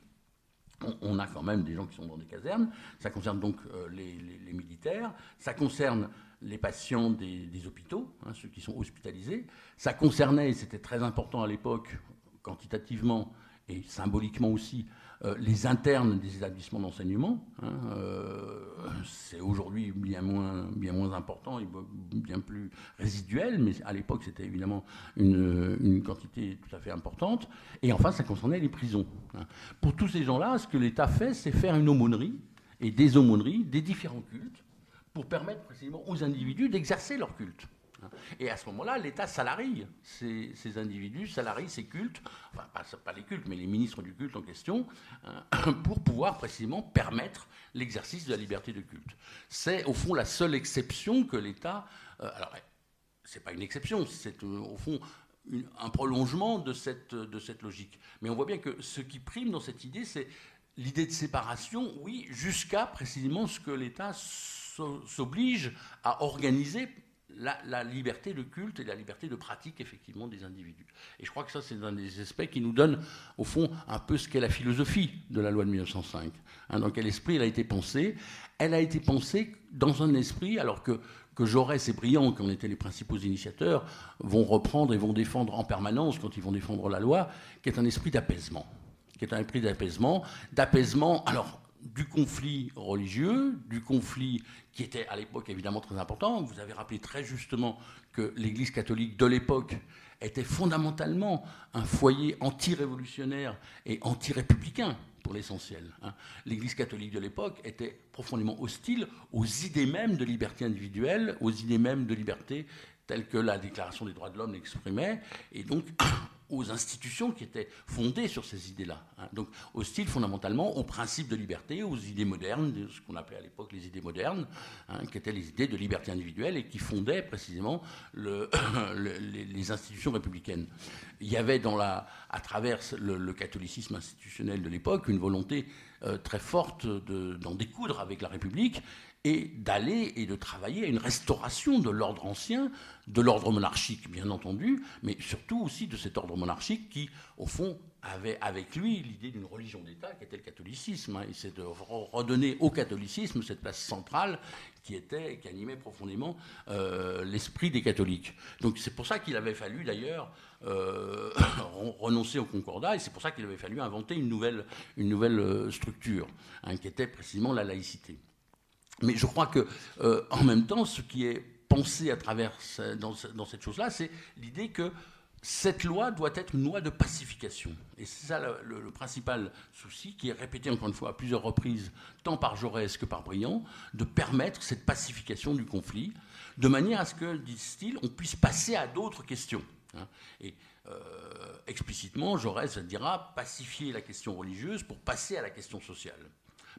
on, a quand même des gens qui sont dans des casernes. Ça concerne donc euh, les, militaires. Ça concerne les patients des, hôpitaux, hein, ceux qui sont hospitalisés. Ça concernait, et c'était très important à l'époque, quantitativement et symboliquement aussi, euh, les internes des établissements d'enseignement. Hein, euh, c'est aujourd'hui bien moins, bien moins important et bien plus résiduel, mais à l'époque c'était évidemment une, une, quantité tout à fait importante. Et enfin, ça concernait les prisons. Hein. Pour tous ces gens-là, ce que l'État fait, c'est faire une aumônerie et des aumôneries des différents cultes pour permettre précisément aux individus d'exercer leur culte. Et à ce moment-là, l'État salarie ces, individus, salarie ces cultes, enfin pas, les cultes, mais les ministres du culte en question, hein, pour pouvoir précisément permettre l'exercice de la liberté de culte. C'est au fond la seule exception que l'État... Euh, alors, c'est pas une exception, c'est euh, au fond un prolongement de cette, de cette logique. Mais on voit bien que ce qui prime dans cette idée, c'est l'idée de séparation, oui, jusqu'à précisément ce que l'État s'oblige à organiser la, liberté de culte et la liberté de pratique effectivement des individus. Et je crois que ça c'est un des aspects qui nous donne au fond un peu ce qu'est la philosophie de la loi de 1905. Hein, dans quel esprit elle a été pensée Elle a été pensée dans un esprit alors que que Jaurès et Briand, qui en étaient les principaux initiateurs, vont reprendre et vont défendre en permanence quand ils vont défendre la loi, qui est un esprit d'apaisement. qui est un esprit d'apaisement, d'apaisement, alors du conflit religieux, du conflit qui était à l'époque évidemment très important. Vous avez rappelé très justement que l'Église catholique de l'époque était fondamentalement un foyer anti-révolutionnaire et anti-républicain pour l'essentiel. Hein. L'Église catholique de l'époque était profondément hostile aux idées mêmes de liberté individuelle, aux idées mêmes de liberté telles que la Déclaration des droits de l'homme l'exprimait, et donc aux institutions qui étaient fondées sur ces idées-là. Hein. Donc hostile fondamentalement aux principes de liberté, aux idées modernes, ce qu'on appelait à l'époque les idées modernes, hein, qui étaient les idées de liberté individuelle et qui fondaient précisément le, les, institutions républicaines. Il y avait à travers le, catholicisme institutionnel de l'époque une volonté euh, très forte d'en découdre avec la République et d'aller et de travailler à une restauration de l'ordre ancien, de l'ordre monarchique bien entendu, mais surtout aussi de cet ordre monarchique qui, au fond, avait avec lui l'idée d'une religion d'État qui était le catholicisme. Hein, et c'est de redonner au catholicisme cette place centrale qui était, qui animait profondément euh, l'esprit des catholiques. Donc c'est pour ça qu'il avait fallu d'ailleurs euh, renoncer au concordat et c'est pour ça qu'il avait fallu inventer une nouvelle, une nouvelle euh, structure hein, qui était précisément la laïcité. Mais je crois que, euh, en même temps, ce qui est pensé à travers dans, cette chose-là, c'est l'idée que cette loi doit être une loi de pacification. Et c'est ça le, principal souci, qui est répété encore une fois à plusieurs reprises, tant par Jaurès que par Briand, de permettre cette pacification du conflit, de manière à ce que, disent-ils, on puisse passer à d'autres questions. Hein. Et euh, explicitement, Jaurès dira pacifier la question religieuse pour passer à la question sociale.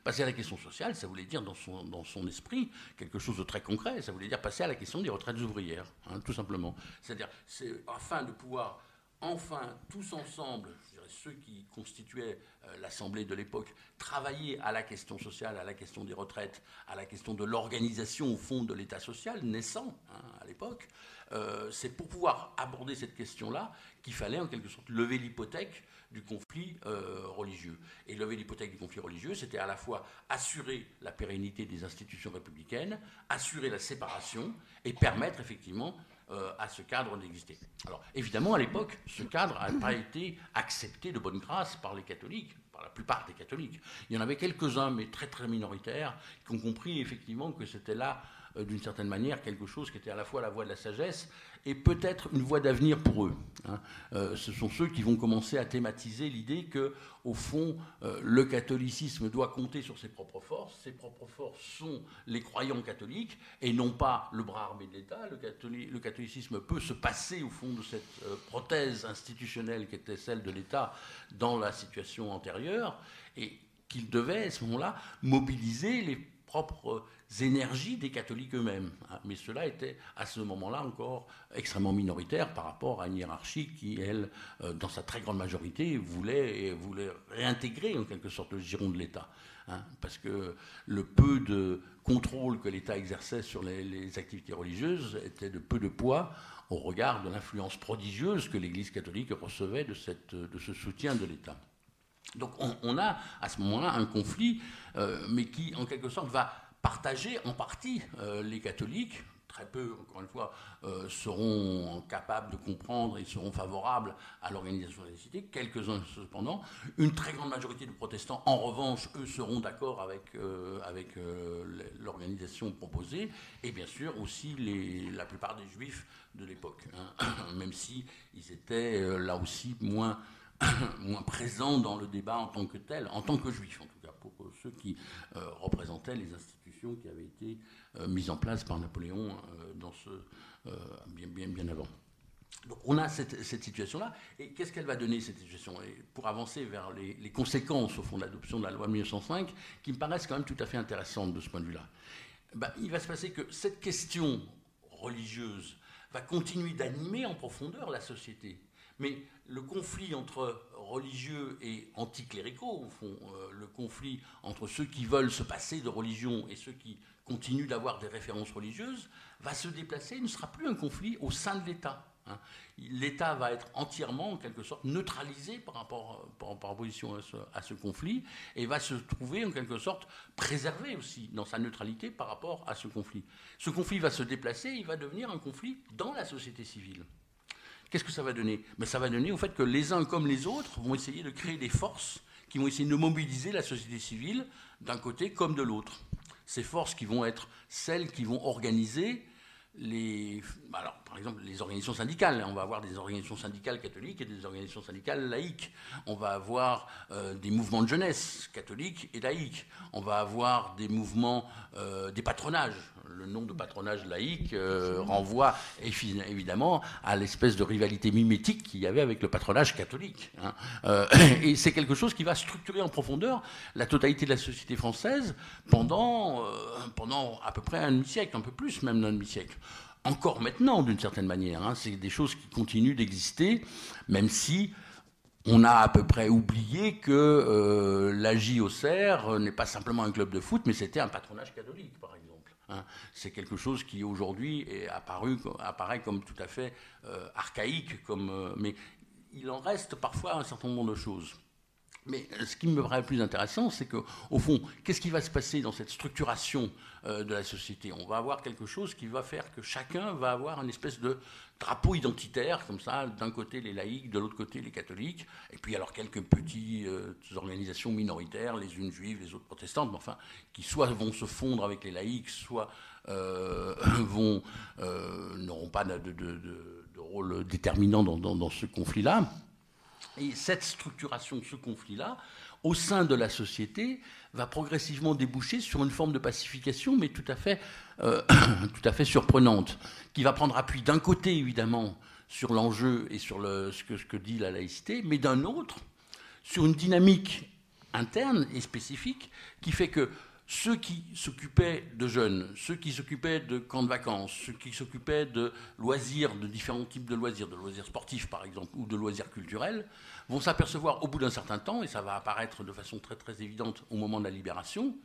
Passer à la question sociale, ça voulait dire dans son, esprit quelque chose de très concret. Ça voulait dire passer à la question des retraites ouvrières, hein, tout simplement. C'est-à-dire, c'est afin de pouvoir enfin tous ensemble, ceux qui constituaient euh, l'Assemblée de l'époque, travailler à la question sociale, à la question des retraites, à la question de l'organisation au fond de l'État social naissant hein, à l'époque, euh, c'est pour pouvoir aborder cette question-là qu'il fallait en quelque sorte lever l'hypothèque du conflit euh, religieux. Et lever l'hypothèque du conflit religieux, c'était à la fois assurer la pérennité des institutions républicaines, assurer la séparation et permettre effectivement euh, à ce cadre d'exister. Alors évidemment, à l'époque, ce cadre n'a pas été accepté de bonne grâce par les catholiques, par la plupart des catholiques. Il y en avait quelques-uns, mais très très minoritaires, qui ont compris effectivement que c'était là d'une certaine manière quelque chose qui était à la fois la voie de la sagesse et peut-être une voie d'avenir pour eux. Hein. Euh, ce sont ceux qui vont commencer à thématiser l'idée que, au fond, euh, le catholicisme doit compter sur ses propres forces. Ses propres forces sont les croyants catholiques et non pas le bras armé de l'État. Le, catholicisme peut se passer, au fond, de cette prothèse institutionnelle qui était celle de l'État dans la situation antérieure et qu'il devait, à ce moment-là, mobiliser les propres énergies des catholiques eux-mêmes. Hein. Mais cela était à ce moment-là encore extrêmement minoritaire par rapport à une hiérarchie qui, elle, euh, dans sa très grande majorité, voulait, voulait réintégrer en quelque sorte le giron de l'État. Hein. parce que le peu de contrôle que l'État exerçait sur les, activités religieuses était de peu de poids au regard de l'influence prodigieuse que l'Église catholique recevait de, cette, de ce soutien de l'État. Donc on, a à ce moment-là un conflit, euh, mais qui en quelque sorte va partager en partie euh, les catholiques. Très peu, encore une fois, euh, seront capables de comprendre et seront favorables à l'organisation de la cité. Quelques-uns, cependant. Une très grande majorité de protestants, en revanche, eux, seront d'accord avec, avec l'organisation proposée. Et bien sûr, aussi les, la plupart des juifs de l'époque. Hein. même si ils étaient là aussi moins moins présent dans le débat en tant que tel, en tant que juif en tout pour ceux qui euh, représentaient les institutions qui avaient été euh, mises en place par Napoléon euh, bien, bien, bien avant. Donc on a cette, situation-là, et qu'est-ce qu'elle va donner cette situation? Pour avancer vers les, conséquences au fond de l'adoption de la loi de 1905, qui me paraissent quand même tout à fait intéressantes de ce point de vue-là, ben, il va se passer que cette question religieuse va continuer d'animer en profondeur la société. Mais le conflit entre religieux et anticléricaux, au fond, euh, le conflit entre ceux qui veulent se passer de religion et ceux qui continuent d'avoir des références religieuses, va se déplacer, il ne sera plus un conflit au sein de l'État. Hein. L'État va être entièrement, en quelque sorte, neutralisé par rapport, par, opposition à ce, à ce, conflit et va se trouver, en quelque sorte, préservé aussi dans sa neutralité par rapport à ce conflit. Ce conflit va se déplacer, il va devenir un conflit dans la société civile. Qu'est-ce que ça va donner? Ben, Ça va donner au fait que les uns comme les autres vont essayer de créer des forces qui vont essayer de mobiliser la société civile d'un côté comme de l'autre. Ces forces qui vont être celles qui vont organiser les, par exemple, les organisations syndicales. On va avoir des organisations syndicales catholiques et des organisations syndicales laïques. On va avoir euh, des mouvements de jeunesse catholiques et laïques. On va avoir des mouvements, euh, des patronages le nom de patronage laïque euh, renvoie évidemment à l'espèce de rivalité mimétique qu'il y avait avec le patronage catholique. Hein. Euh, et c'est quelque chose qui va structurer en profondeur la totalité de la société française pendant, euh, pendant à peu près un demi-siècle, un peu plus même d'un demi-siècle encore maintenant d'une certaine manière. Hein. C'est des choses qui continuent d'exister, même si on a à peu près oublié que euh, la JOCR n'est pas simplement un club de foot, mais c'était un patronage catholique, par exemple. Hein. C'est quelque chose qui aujourd'hui apparaît comme tout à fait euh, archaïque, euh, mais il en reste parfois un certain nombre de choses. Mais ce qui me paraît le plus intéressant, c'est qu'au fond, qu'est-ce qui va se passer dans cette structuration euh, de la société? On va avoir quelque chose qui va faire que chacun va avoir une espèce de drapeau identitaire, comme ça, d'un côté les laïcs, de l'autre côté les catholiques, et puis alors quelques petites euh, organisations minoritaires, les unes juives, les autres protestantes, mais enfin, qui soit vont se fondre avec les laïcs, soit euh, n'auront pas de, rôle déterminant dans ce conflit-là. Et cette structuration, ce conflit-là, au sein de la société, va progressivement déboucher sur une forme de pacification, mais tout à fait, euh, surprenante, qui va prendre appui d'un côté, évidemment, sur l'enjeu et sur ce que dit la laïcité, mais d'un autre, sur une dynamique interne et spécifique qui fait que ceux qui s'occupaient de jeunes, ceux qui s'occupaient de camps de vacances, ceux qui s'occupaient de loisirs, de différents types de loisirs, de loisirs sportifs par exemple, ou de loisirs culturels, vont s'apercevoir au bout d'un certain temps, et ça va apparaître de façon très très évidente au moment de la libération,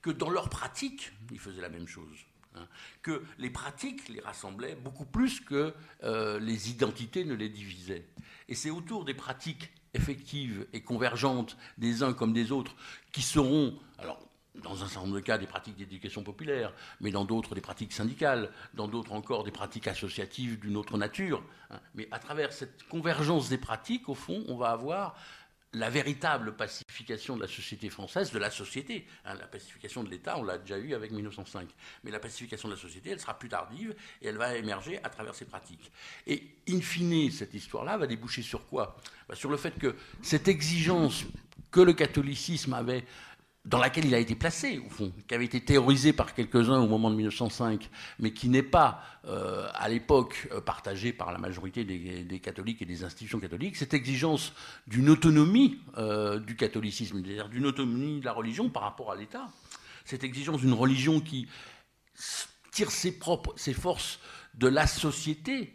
que dans leur pratique, ils faisaient la même chose. Hein, que les pratiques les rassemblaient beaucoup plus que euh, les identités ne les divisaient. Et c'est autour des pratiques effectives et convergentes des uns comme des autres qui seront, alors dans un certain nombre de cas des pratiques d'éducation populaire, mais dans d'autres des pratiques syndicales, dans d'autres encore des pratiques associatives d'une autre nature. Hein. Mais à travers cette convergence des pratiques, au fond, on va avoir la véritable pacification de la société française, de la société. Hein. la pacification de l'État, on l'a déjà eu avec 1905. Mais la pacification de la société, elle sera plus tardive et elle va émerger à travers ces pratiques. Et in fine, cette histoire-là va déboucher sur quoi? Bah, Sur le fait que cette exigence que le catholicisme avait dans laquelle il a été placé, au fond, qui avait été théorisé par quelques-uns au moment de 1905, mais qui n'est pas, euh, à l'époque, euh, partagé par la majorité des, catholiques et des institutions catholiques, cette exigence d'une autonomie euh, du catholicisme, c'est-à-dire d'une autonomie de la religion par rapport à l'État, cette exigence d'une religion qui tire ses propres, ses forces de la société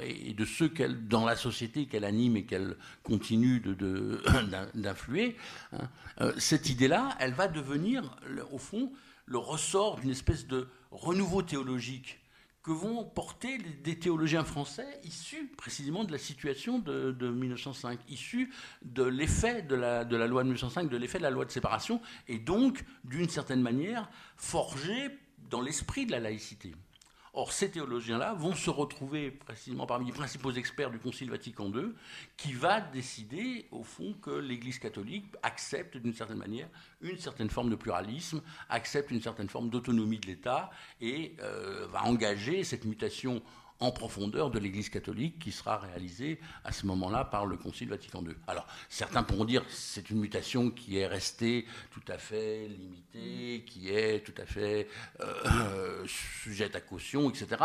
et de ceux dans la société qu'elle anime et qu'elle continue d'influer, hein, euh, cette idée-là, elle va devenir, au fond, le ressort d'une espèce de renouveau théologique que vont porter des théologiens français issus précisément de la situation de, 1905, issus de l'effet de la, de la loi de 1905, de l'effet de la loi de séparation, et donc, d'une certaine manière, forgés dans l'esprit de la laïcité. Or, ces théologiens-là vont se retrouver précisément parmi les principaux experts du Concile Vatican II, qui va décider, au fond, que l'Église catholique accepte d'une certaine manière une certaine forme de pluralisme, accepte une certaine forme d'autonomie de l'État et euh, va engager cette mutation en profondeur de l'Église catholique qui sera réalisée à ce moment-là par le Concile Vatican II. Alors, certains pourront dire c'est une mutation qui est restée tout à fait limitée, qui est tout à fait euh, sujette à caution, etc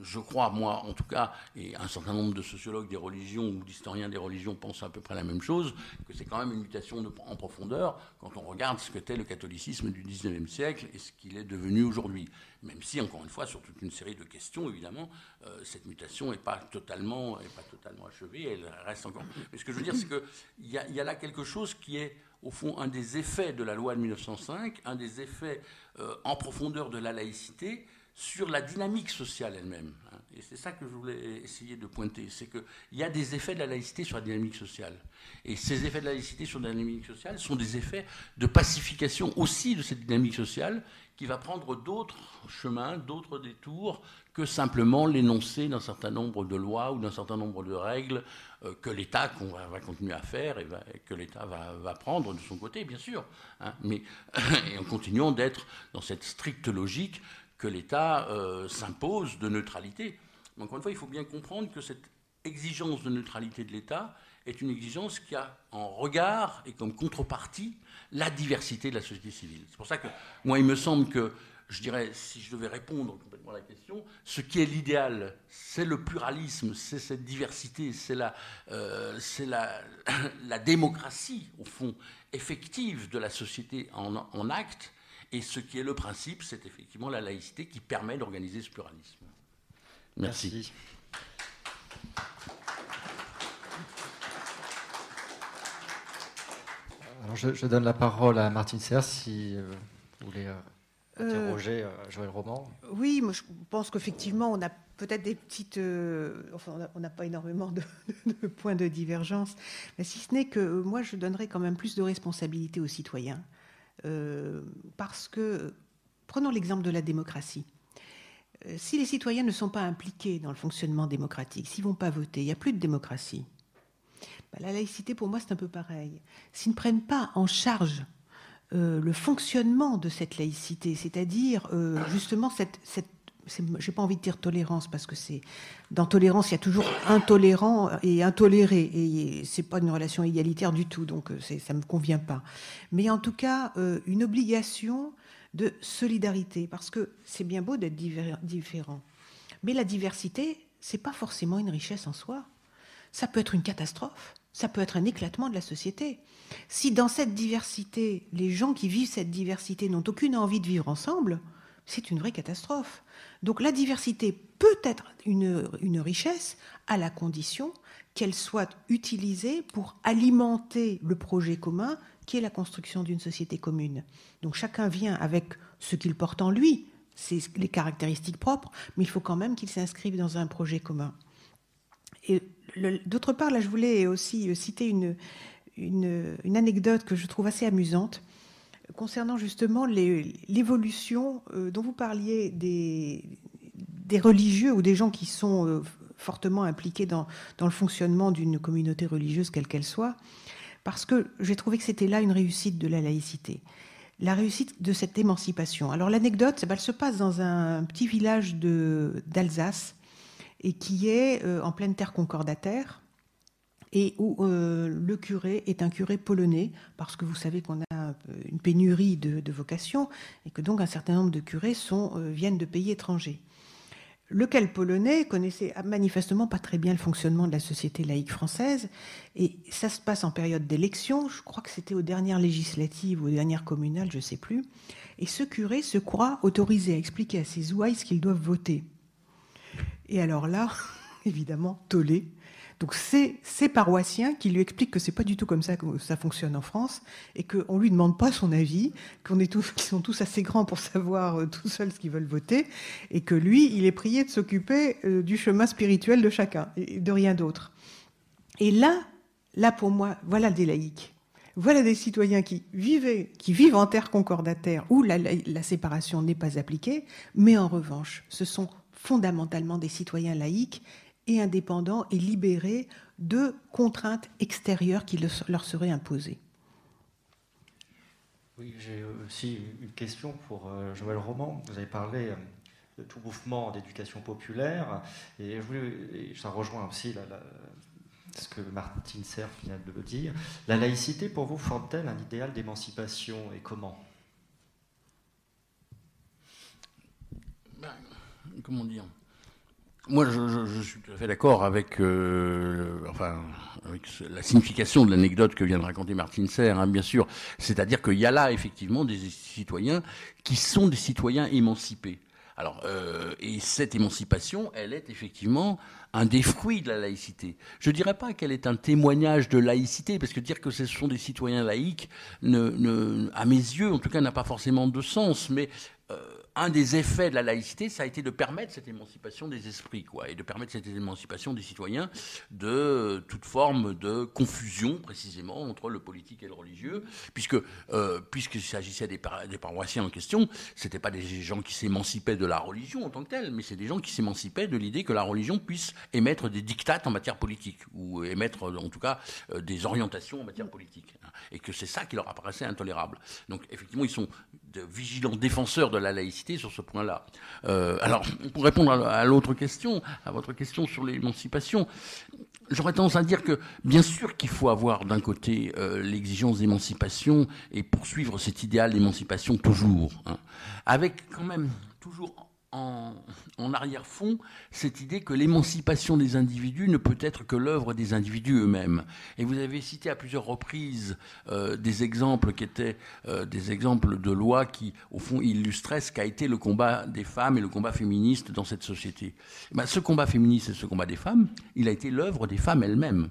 je crois, moi en tout cas, et un certain nombre de sociologues des religions ou d'historiens des religions pensent à peu près la même chose, que c'est quand même une mutation en profondeur quand on regarde ce qu'était le catholicisme du XIXe siècle et ce qu'il est devenu aujourd'hui. Même si, encore une fois, sur toute une série de questions, évidemment, euh, cette mutation n'est pas, totalement, pas totalement achevée, elle reste encore. Mais ce que je veux dire, c'est qu'il y, y, a là quelque chose qui est, au fond, un des effets de la loi de 1905, un des effets euh, en profondeur de la laïcité, sur la dynamique sociale elle-même. Hein. Et c'est ça que je voulais essayer de pointer, c'est qu'il y a des effets de la laïcité sur la dynamique sociale. Et ces effets de la laïcité sur la dynamique sociale sont des effets de pacification aussi de cette dynamique sociale qui va prendre d'autres chemins, d'autres détours que simplement l'énoncé d'un certain nombre de lois ou d'un certain nombre de règles euh, que l'État va, continuer à faire et, que l'État va, prendre de son côté, bien sûr. Hein. mais en continuant d'être dans cette stricte logique que l'État euh, s'impose de neutralité. Mais encore une fois, il faut bien comprendre que cette exigence de neutralité de l'État est une exigence qui a en regard et comme contrepartie la diversité de la société civile. C'est pour ça que moi, il me semble que, je dirais, si je devais répondre complètement à la question, ce qui est l'idéal, c'est le pluralisme, c'est cette diversité, c'est la, euh, la, la, démocratie, au fond, effective de la société en, en acte. Et ce qui est le principe, c'est effectivement la laïcité qui permet d'organiser ce pluralisme. Merci. je, donne la parole à Martine Serre si euh, vous voulez euh, interroger euh, Joël Roman. Oui, moi, je pense qu'effectivement, on a peut-être des petites. enfin, on n'a pas énormément de, points de divergence, mais si ce n'est que moi, je donnerais quand même plus de responsabilité aux citoyens. Parce que, prenons l'exemple de la démocratie. Si les citoyens ne sont pas impliqués dans le fonctionnement démocratique, s'ils ne vont pas voter, il n'y a plus de démocratie. Bah, la laïcité, pour moi, c'est un peu pareil. S'ils ne prennent pas en charge euh, le fonctionnement de cette laïcité, c'est-à-dire euh, justement cette j'ai pas envie de dire tolérance parce que c'est dans tolérance il y a toujours intolérant et intoléré et c'est pas une relation égalitaire du tout donc euh, ça me convient pas mais en tout cas une obligation de solidarité parce que c'est bien beau d'être différent mais la diversité c'est pas forcément une richesse en soi ça peut être une catastrophe ça peut être un éclatement de la société. Si dans cette diversité, les gens qui vivent cette diversité n'ont aucune envie de vivre ensemble, c'est une vraie catastrophe. Donc la diversité peut être une, richesse à la condition qu'elle soit utilisée pour alimenter le projet commun qui est la construction d'une société commune. Donc chacun vient avec ce qu'il porte en lui, c'est les caractéristiques propres, mais il faut quand même qu'il s'inscrive dans un projet commun. Et D'autre part, là, je voulais aussi citer une, anecdote que je trouve assez amusante concernant justement l'évolution euh, dont vous parliez des, religieux ou des gens qui sont euh, fortement impliqués dans, dans le fonctionnement d'une communauté religieuse, quelle qu'elle soit, parce que j'ai trouvé que c'était là une réussite de la laïcité la réussite de cette émancipation. Alors l'anecdote, elle se passe dans un petit village d'Alsace et qui est euh, en pleine terre concordataire et où euh, le curé est un curé polonais, parce que vous savez qu'on a une pénurie de, vocations et que donc un certain nombre de curés sont, euh, viennent de pays étrangers. Lequel polonais connaissait manifestement pas très bien le fonctionnement de la société laïque française, et ça se passe en période d'élection, je crois que c'était aux dernières législatives ou aux dernières communales, je ne sais plus, et ce curé se croit autorisé à expliquer à ses ouailles ce qu'ils doivent voter. Et alors là, évidemment, tollé. Donc c'est ces paroissiens qui lui expliquent que c'est pas du tout comme ça que ça fonctionne en France et qu'on lui demande pas son avis, qu'on est tous, qu'ils sont tous assez grands pour savoir euh, tout seuls ce qu'ils veulent voter et que lui, il est prié de s'occuper euh, du chemin spirituel de chacun et de rien d'autre. Et là, là pour moi, voilà des laïcs. Voilà des citoyens qui vivaient, qui vivent en terre concordataire où la, la séparation n'est pas appliquée, mais en revanche, ce sont fondamentalement des citoyens laïcs et indépendants et libérés de contraintes extérieures qui leur seraient imposées. Oui, j'ai aussi une question pour euh, Joël Roman. Vous avez parlé euh, de tout mouvement d'éducation populaire, et, ça rejoint aussi ce que Martine Serre vient de le dire. La laïcité, pour vous, forme-t-elle un idéal d'émancipation et comment? Ben, comment dire? Moi, je, suis tout à fait d'accord avec, euh, enfin, avec la signification de l'anecdote que vient de raconter Martine Serre, hein, bien sûr. C'est-à-dire qu'il y a là, effectivement, des citoyens qui sont des citoyens émancipés. Alors, euh, et cette émancipation, elle est effectivement un des fruits de la laïcité. Je ne dirais pas qu'elle est un témoignage de laïcité, parce que dire que ce sont des citoyens laïcs, ne, à mes yeux, en tout cas, n'a pas forcément de sens. Mais euh, un des effets de la laïcité, ça a été de permettre cette émancipation des esprits, quoi, et de permettre cette émancipation des citoyens de toute forme de confusion, précisément, entre le politique et le religieux, puisque, euh, puisqu'il s'agissait des, paroissiens en question, c'était pas des gens qui s'émancipaient de la religion en tant que telle, mais c'est des gens qui s'émancipaient de l'idée que la religion puisse émettre des dictates en matière politique, ou émettre, en tout cas, euh, des orientations en matière politique, et que c'est ça qui leur apparaissait intolérable. Donc, effectivement, ils sont de vigilants défenseurs de la laïcité sur ce point-là. Euh, alors, pour répondre à, l'autre question, à votre question sur l'émancipation, j'aurais tendance à dire que, bien sûr qu'il faut avoir d'un côté euh, l'exigence d'émancipation et poursuivre cet idéal d'émancipation toujours, hein, avec quand même toujours en, arrière-fond cette idée que l'émancipation des individus ne peut être que l'œuvre des individus eux-mêmes. Et vous avez cité à plusieurs reprises euh, des exemples qui étaient euh, des exemples de lois qui, au fond, illustraient ce qu'a été le combat des femmes et le combat féministe dans cette société. Eh ben, ce combat féministe et ce combat des femmes, il a été l'œuvre des femmes elles-mêmes.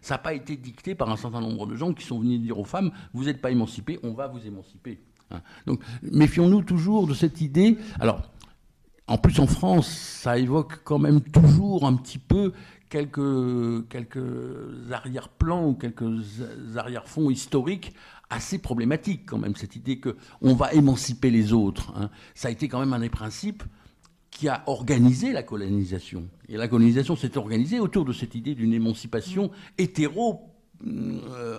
Ça n'a pas été dicté par un certain nombre de gens qui sont venus dire aux femmes, vous n'êtes pas émancipées, on va vous émanciper. Hein. Donc méfions-nous toujours de cette idée. Alors, en plus, en France, ça évoque quand même toujours un petit peu quelques, arrière-plans ou quelques arrière-fonds historiques assez problématiques quand même, cette idée qu'on va émanciper les autres. Hein. Ça a été quand même un des principes qui a organisé la colonisation. Et la colonisation s'est organisée autour de cette idée d'une émancipation hétéro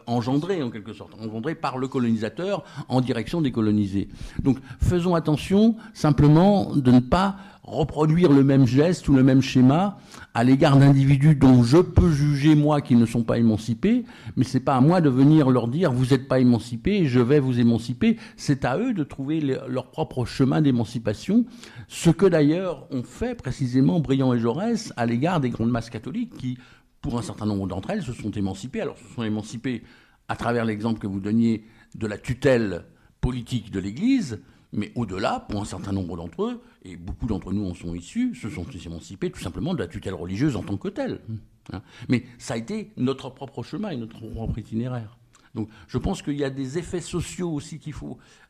engendré en quelque sorte, engendré par le colonisateur en direction des colonisés. Donc faisons attention simplement de ne pas reproduire le même geste ou le même schéma à l'égard d'individus dont je peux juger moi qu'ils ne sont pas émancipés, mais c'est pas à moi de venir leur dire vous n'êtes pas émancipés, je vais vous émanciper. C'est à eux de trouver leur propre chemin d'émancipation, ce que d'ailleurs ont fait précisément Briand et Jaurès à l'égard des grandes masses catholiques qui pour un certain nombre d'entre elles, se sont émancipées. Alors, se sont émancipées à travers l'exemple que vous donniez de la tutelle politique de l'Église, mais au-delà, pour un certain nombre d'entre eux, et beaucoup d'entre nous en sont issus, se sont émancipés tout simplement de la tutelle religieuse en tant que telle. Hein. Mais ça a été notre propre chemin et notre propre itinéraire. Donc je pense qu'il y a des effets sociaux aussi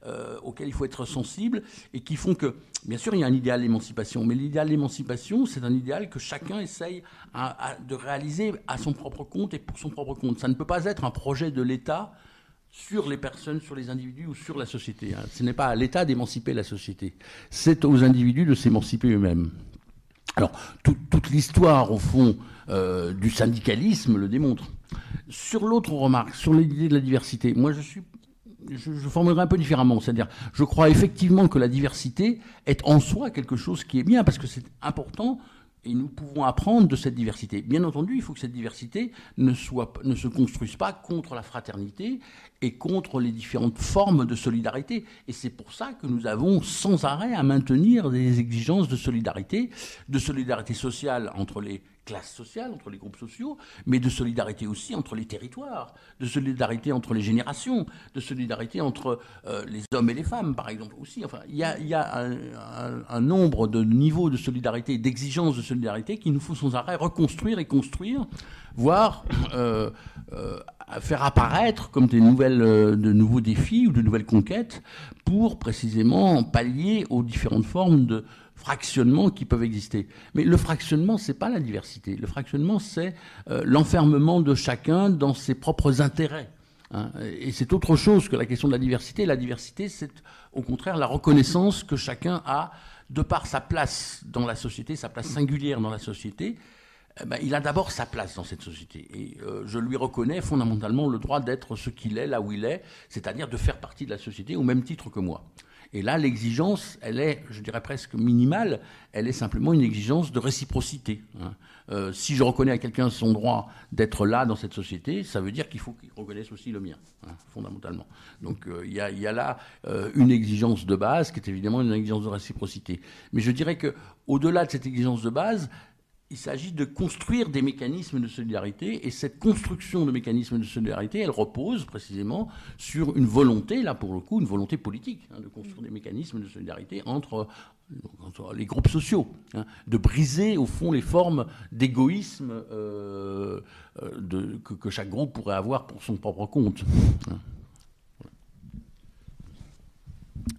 euh, auxquels il faut être sensible et qui font que, bien sûr, il y a un idéal d'émancipation, mais l'idéal d'émancipation, c'est un idéal que chacun essaye de réaliser à son propre compte et pour son propre compte. Ça ne peut pas être un projet de l'État sur les personnes, sur les individus ou sur la société. Hein. Ce n'est pas à l'État d'émanciper la société, c'est aux individus de s'émanciper eux-mêmes. Alors, toute l'histoire, au fond, euh, du syndicalisme le démontre. Sur l'autre remarque, sur l'idée de la diversité, moi je suis je, formulerai un peu différemment. C'est-à-dire, je crois effectivement que la diversité est en soi quelque chose qui est bien, parce que c'est important et nous pouvons apprendre de cette diversité. Bien entendu, il faut que cette diversité ne, soit, ne se construise pas contre la fraternité et contre les différentes formes de solidarité. Et c'est pour ça que nous avons sans arrêt à maintenir des exigences de solidarité, de solidarité sociale entre les classes sociales, entre les groupes sociaux, mais de solidarité aussi entre les territoires, de solidarité entre les générations, de solidarité entre euh, les hommes et les femmes, par exemple, aussi. Enfin, il y a, un, nombre de niveaux de solidarité, d'exigences de solidarité qu'il nous faut sans arrêt reconstruire et construire, voire euh, euh, faire apparaître comme des nouvelles, de nouveaux défis ou de nouvelles conquêtes pour précisément pallier aux différentes formes de, fractionnements qui peuvent exister. Mais le fractionnement, c'est pas la diversité. Le fractionnement, c'est euh, l'enfermement de chacun dans ses propres intérêts. Hein. Et c'est autre chose que la question de la diversité. La diversité, c'est au contraire la reconnaissance que chacun a de par sa place dans la société, sa place singulière dans la société. Eh ben, il a d'abord sa place dans cette société. Et euh, je lui reconnais fondamentalement le droit d'être ce qu'il est, là où il est, c'est-à-dire de faire partie de la société au même titre que moi. Et là, l'exigence, elle est, je dirais presque minimale, elle est simplement une exigence de réciprocité. Hein. Euh, si je reconnais à quelqu'un son droit d'être là dans cette société, ça veut dire qu'il faut qu'il reconnaisse aussi le mien, hein, fondamentalement. Donc euh, il y, a, là euh, une exigence de base qui est évidemment une exigence de réciprocité. Mais je dirais que au-delà de cette exigence de base, il s'agit de construire des mécanismes de solidarité, et cette construction de mécanismes de solidarité, elle repose précisément sur une volonté, là pour le coup, une volonté politique, hein, de construire des mécanismes de solidarité entre, les groupes sociaux, hein, de briser au fond les formes d'égoïsme euh, euh, que, chaque groupe pourrait avoir pour son propre compte.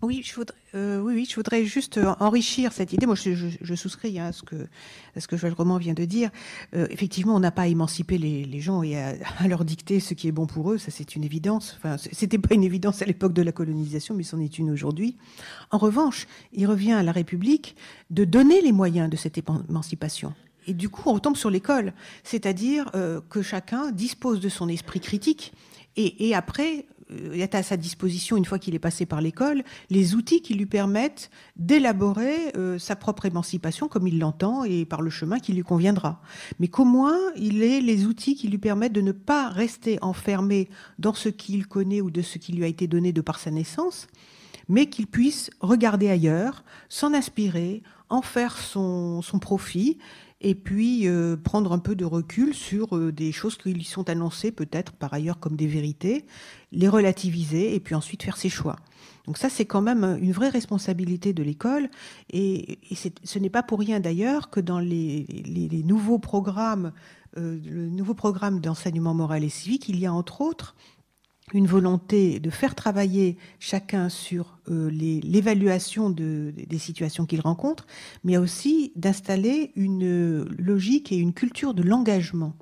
Oui, je voudrais, euh, oui, je voudrais juste euh, enrichir cette idée. Moi, je, souscris à, ce que, ce que Joël Roman vient de dire. Euh, effectivement, on n'a pas émancipé les, les, gens et à, leur dicter ce qui est bon pour eux. Ça, c'est une évidence. Enfin, c'était pas une évidence à l'époque de la colonisation, mais c'en est une aujourd'hui. En revanche, il revient à la République de donner les moyens de cette émancipation. Et du coup, on retombe sur l'école, c'est-à-dire que chacun dispose de son esprit critique et après il a à sa disposition, une fois qu'il est passé par l'école, les outils qui lui permettent d'élaborer euh, sa propre émancipation comme il l'entend et par le chemin qui lui conviendra. Mais qu'au moins, il ait les outils qui lui permettent de ne pas rester enfermé dans ce qu'il connaît ou de ce qui lui a été donné de par sa naissance, mais qu'il puisse regarder ailleurs, s'en inspirer, en faire son profit et puis euh, prendre un peu de recul sur euh, des choses qui lui sont annoncées peut-être par ailleurs comme des vérités, les relativiser et puis ensuite faire ses choix. Donc ça, c'est quand même une vraie responsabilité de l'école et, ce n'est pas pour rien d'ailleurs que dans les, nouveaux programmes, euh, le nouveau programme d'enseignement moral et civique, il y a entre autres une volonté de faire travailler chacun sur euh, l'évaluation de, des situations qu'il rencontre, mais aussi d'installer une logique et une culture de l'engagement.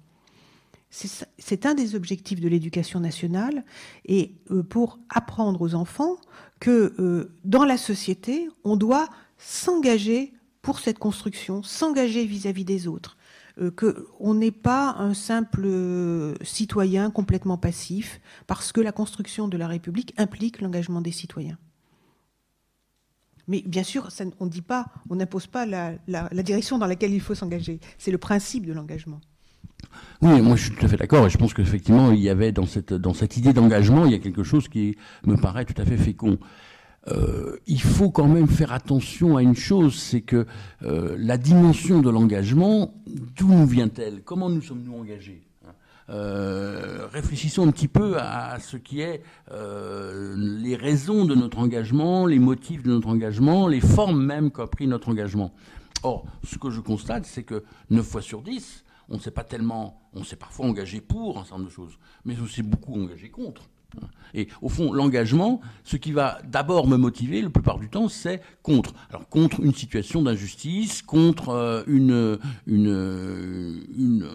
C'est un des objectifs de l'éducation nationale et euh, pour apprendre aux enfants que euh, dans la société, on doit s'engager pour cette construction, s'engager vis-à-vis des autres, qu'on n'est pas un simple euh, citoyen complètement passif, parce que la construction de la République implique l'engagement des citoyens. Mais bien sûr, on dit pas, on n'impose pas la, direction dans laquelle il faut s'engager. C'est le principe de l'engagement. Oui, moi je suis tout à fait d'accord et je pense qu'effectivement il y avait dans cette, dans cette idée d'engagement, il y a quelque chose qui me paraît tout à fait fécond. Euh, il faut quand même faire attention à une chose, c'est que euh, la dimension de l'engagement, d'où nous vient-elle? Comment nous sommes-nous engagés? Euh, réfléchissons un petit peu à, ce qui est les raisons de notre engagement, les motifs de notre engagement, les formes même qu'a pris notre engagement. Or, ce que je constate, c'est que 9 fois sur 10, on ne pas tellement, on s'est parfois engagé pour un certain nombre de choses, mais on s'est beaucoup engagé contre. Et au fond, l'engagement, ce qui va d'abord me motiver, la plupart du temps, c'est contre. Alors contre une situation d'injustice, contre euh, une, une, une,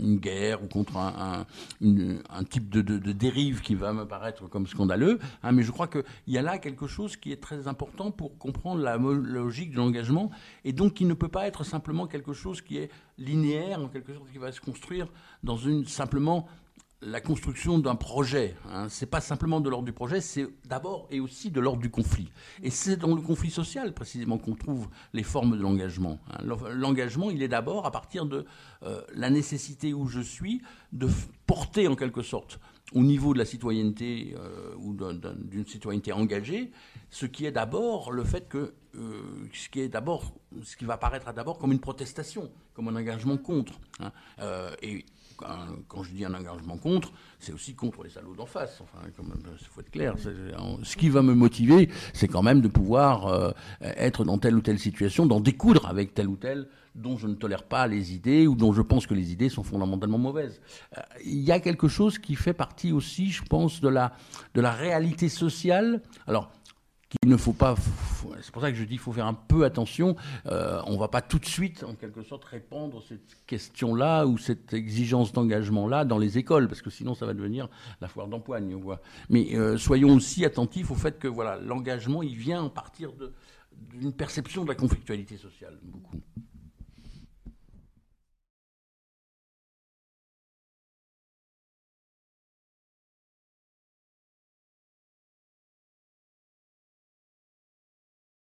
une, guerre ou contre un, un type de, de, de, dérive qui va me paraître comme scandaleux. Hein, mais je crois qu'il y a là quelque chose qui est très important pour comprendre la logique de l'engagement et donc qui ne peut pas être simplement quelque chose qui est linéaire, en quelque sorte qui va se construire dans une simplement la construction d'un projet. Hein, c'est pas simplement de l'ordre du projet, c'est d'abord et aussi de l'ordre du conflit. Et c'est dans le conflit social précisément qu'on trouve les formes de l'engagement. Hein. L'engagement, il est d'abord à partir de euh, la nécessité où je suis de porter en quelque sorte au niveau de la citoyenneté euh, ou d'une citoyenneté engagée, ce qui est d'abord le fait que euh, ce qui est d'abord, ce qui va apparaître d'abord comme une protestation, comme un engagement contre. Hein. et quand, je dis un engagement contre, c'est aussi contre les salauds d'en face. Enfin, il faut être clair. Ce qui va me motiver, c'est quand même de pouvoir euh, être dans telle ou telle situation, d'en découdre avec tel ou tel dont je ne tolère pas les idées ou dont je pense que les idées sont fondamentalement mauvaises. Euh, il y a quelque chose qui fait partie aussi, je pense, de la, de la réalité sociale. Alors, qu'il ne faut pas. C'est pour ça que je dis qu'il faut faire un peu attention. Euh, on ne va pas tout de suite, en quelque sorte, répondre cette question-là ou cette exigence d'engagement-là dans les écoles, parce que sinon ça va devenir la foire d'empoigne. Mais euh, soyons aussi attentifs au fait que voilà, l'engagement, il vient à partir d'une perception de la conflictualité sociale, beaucoup.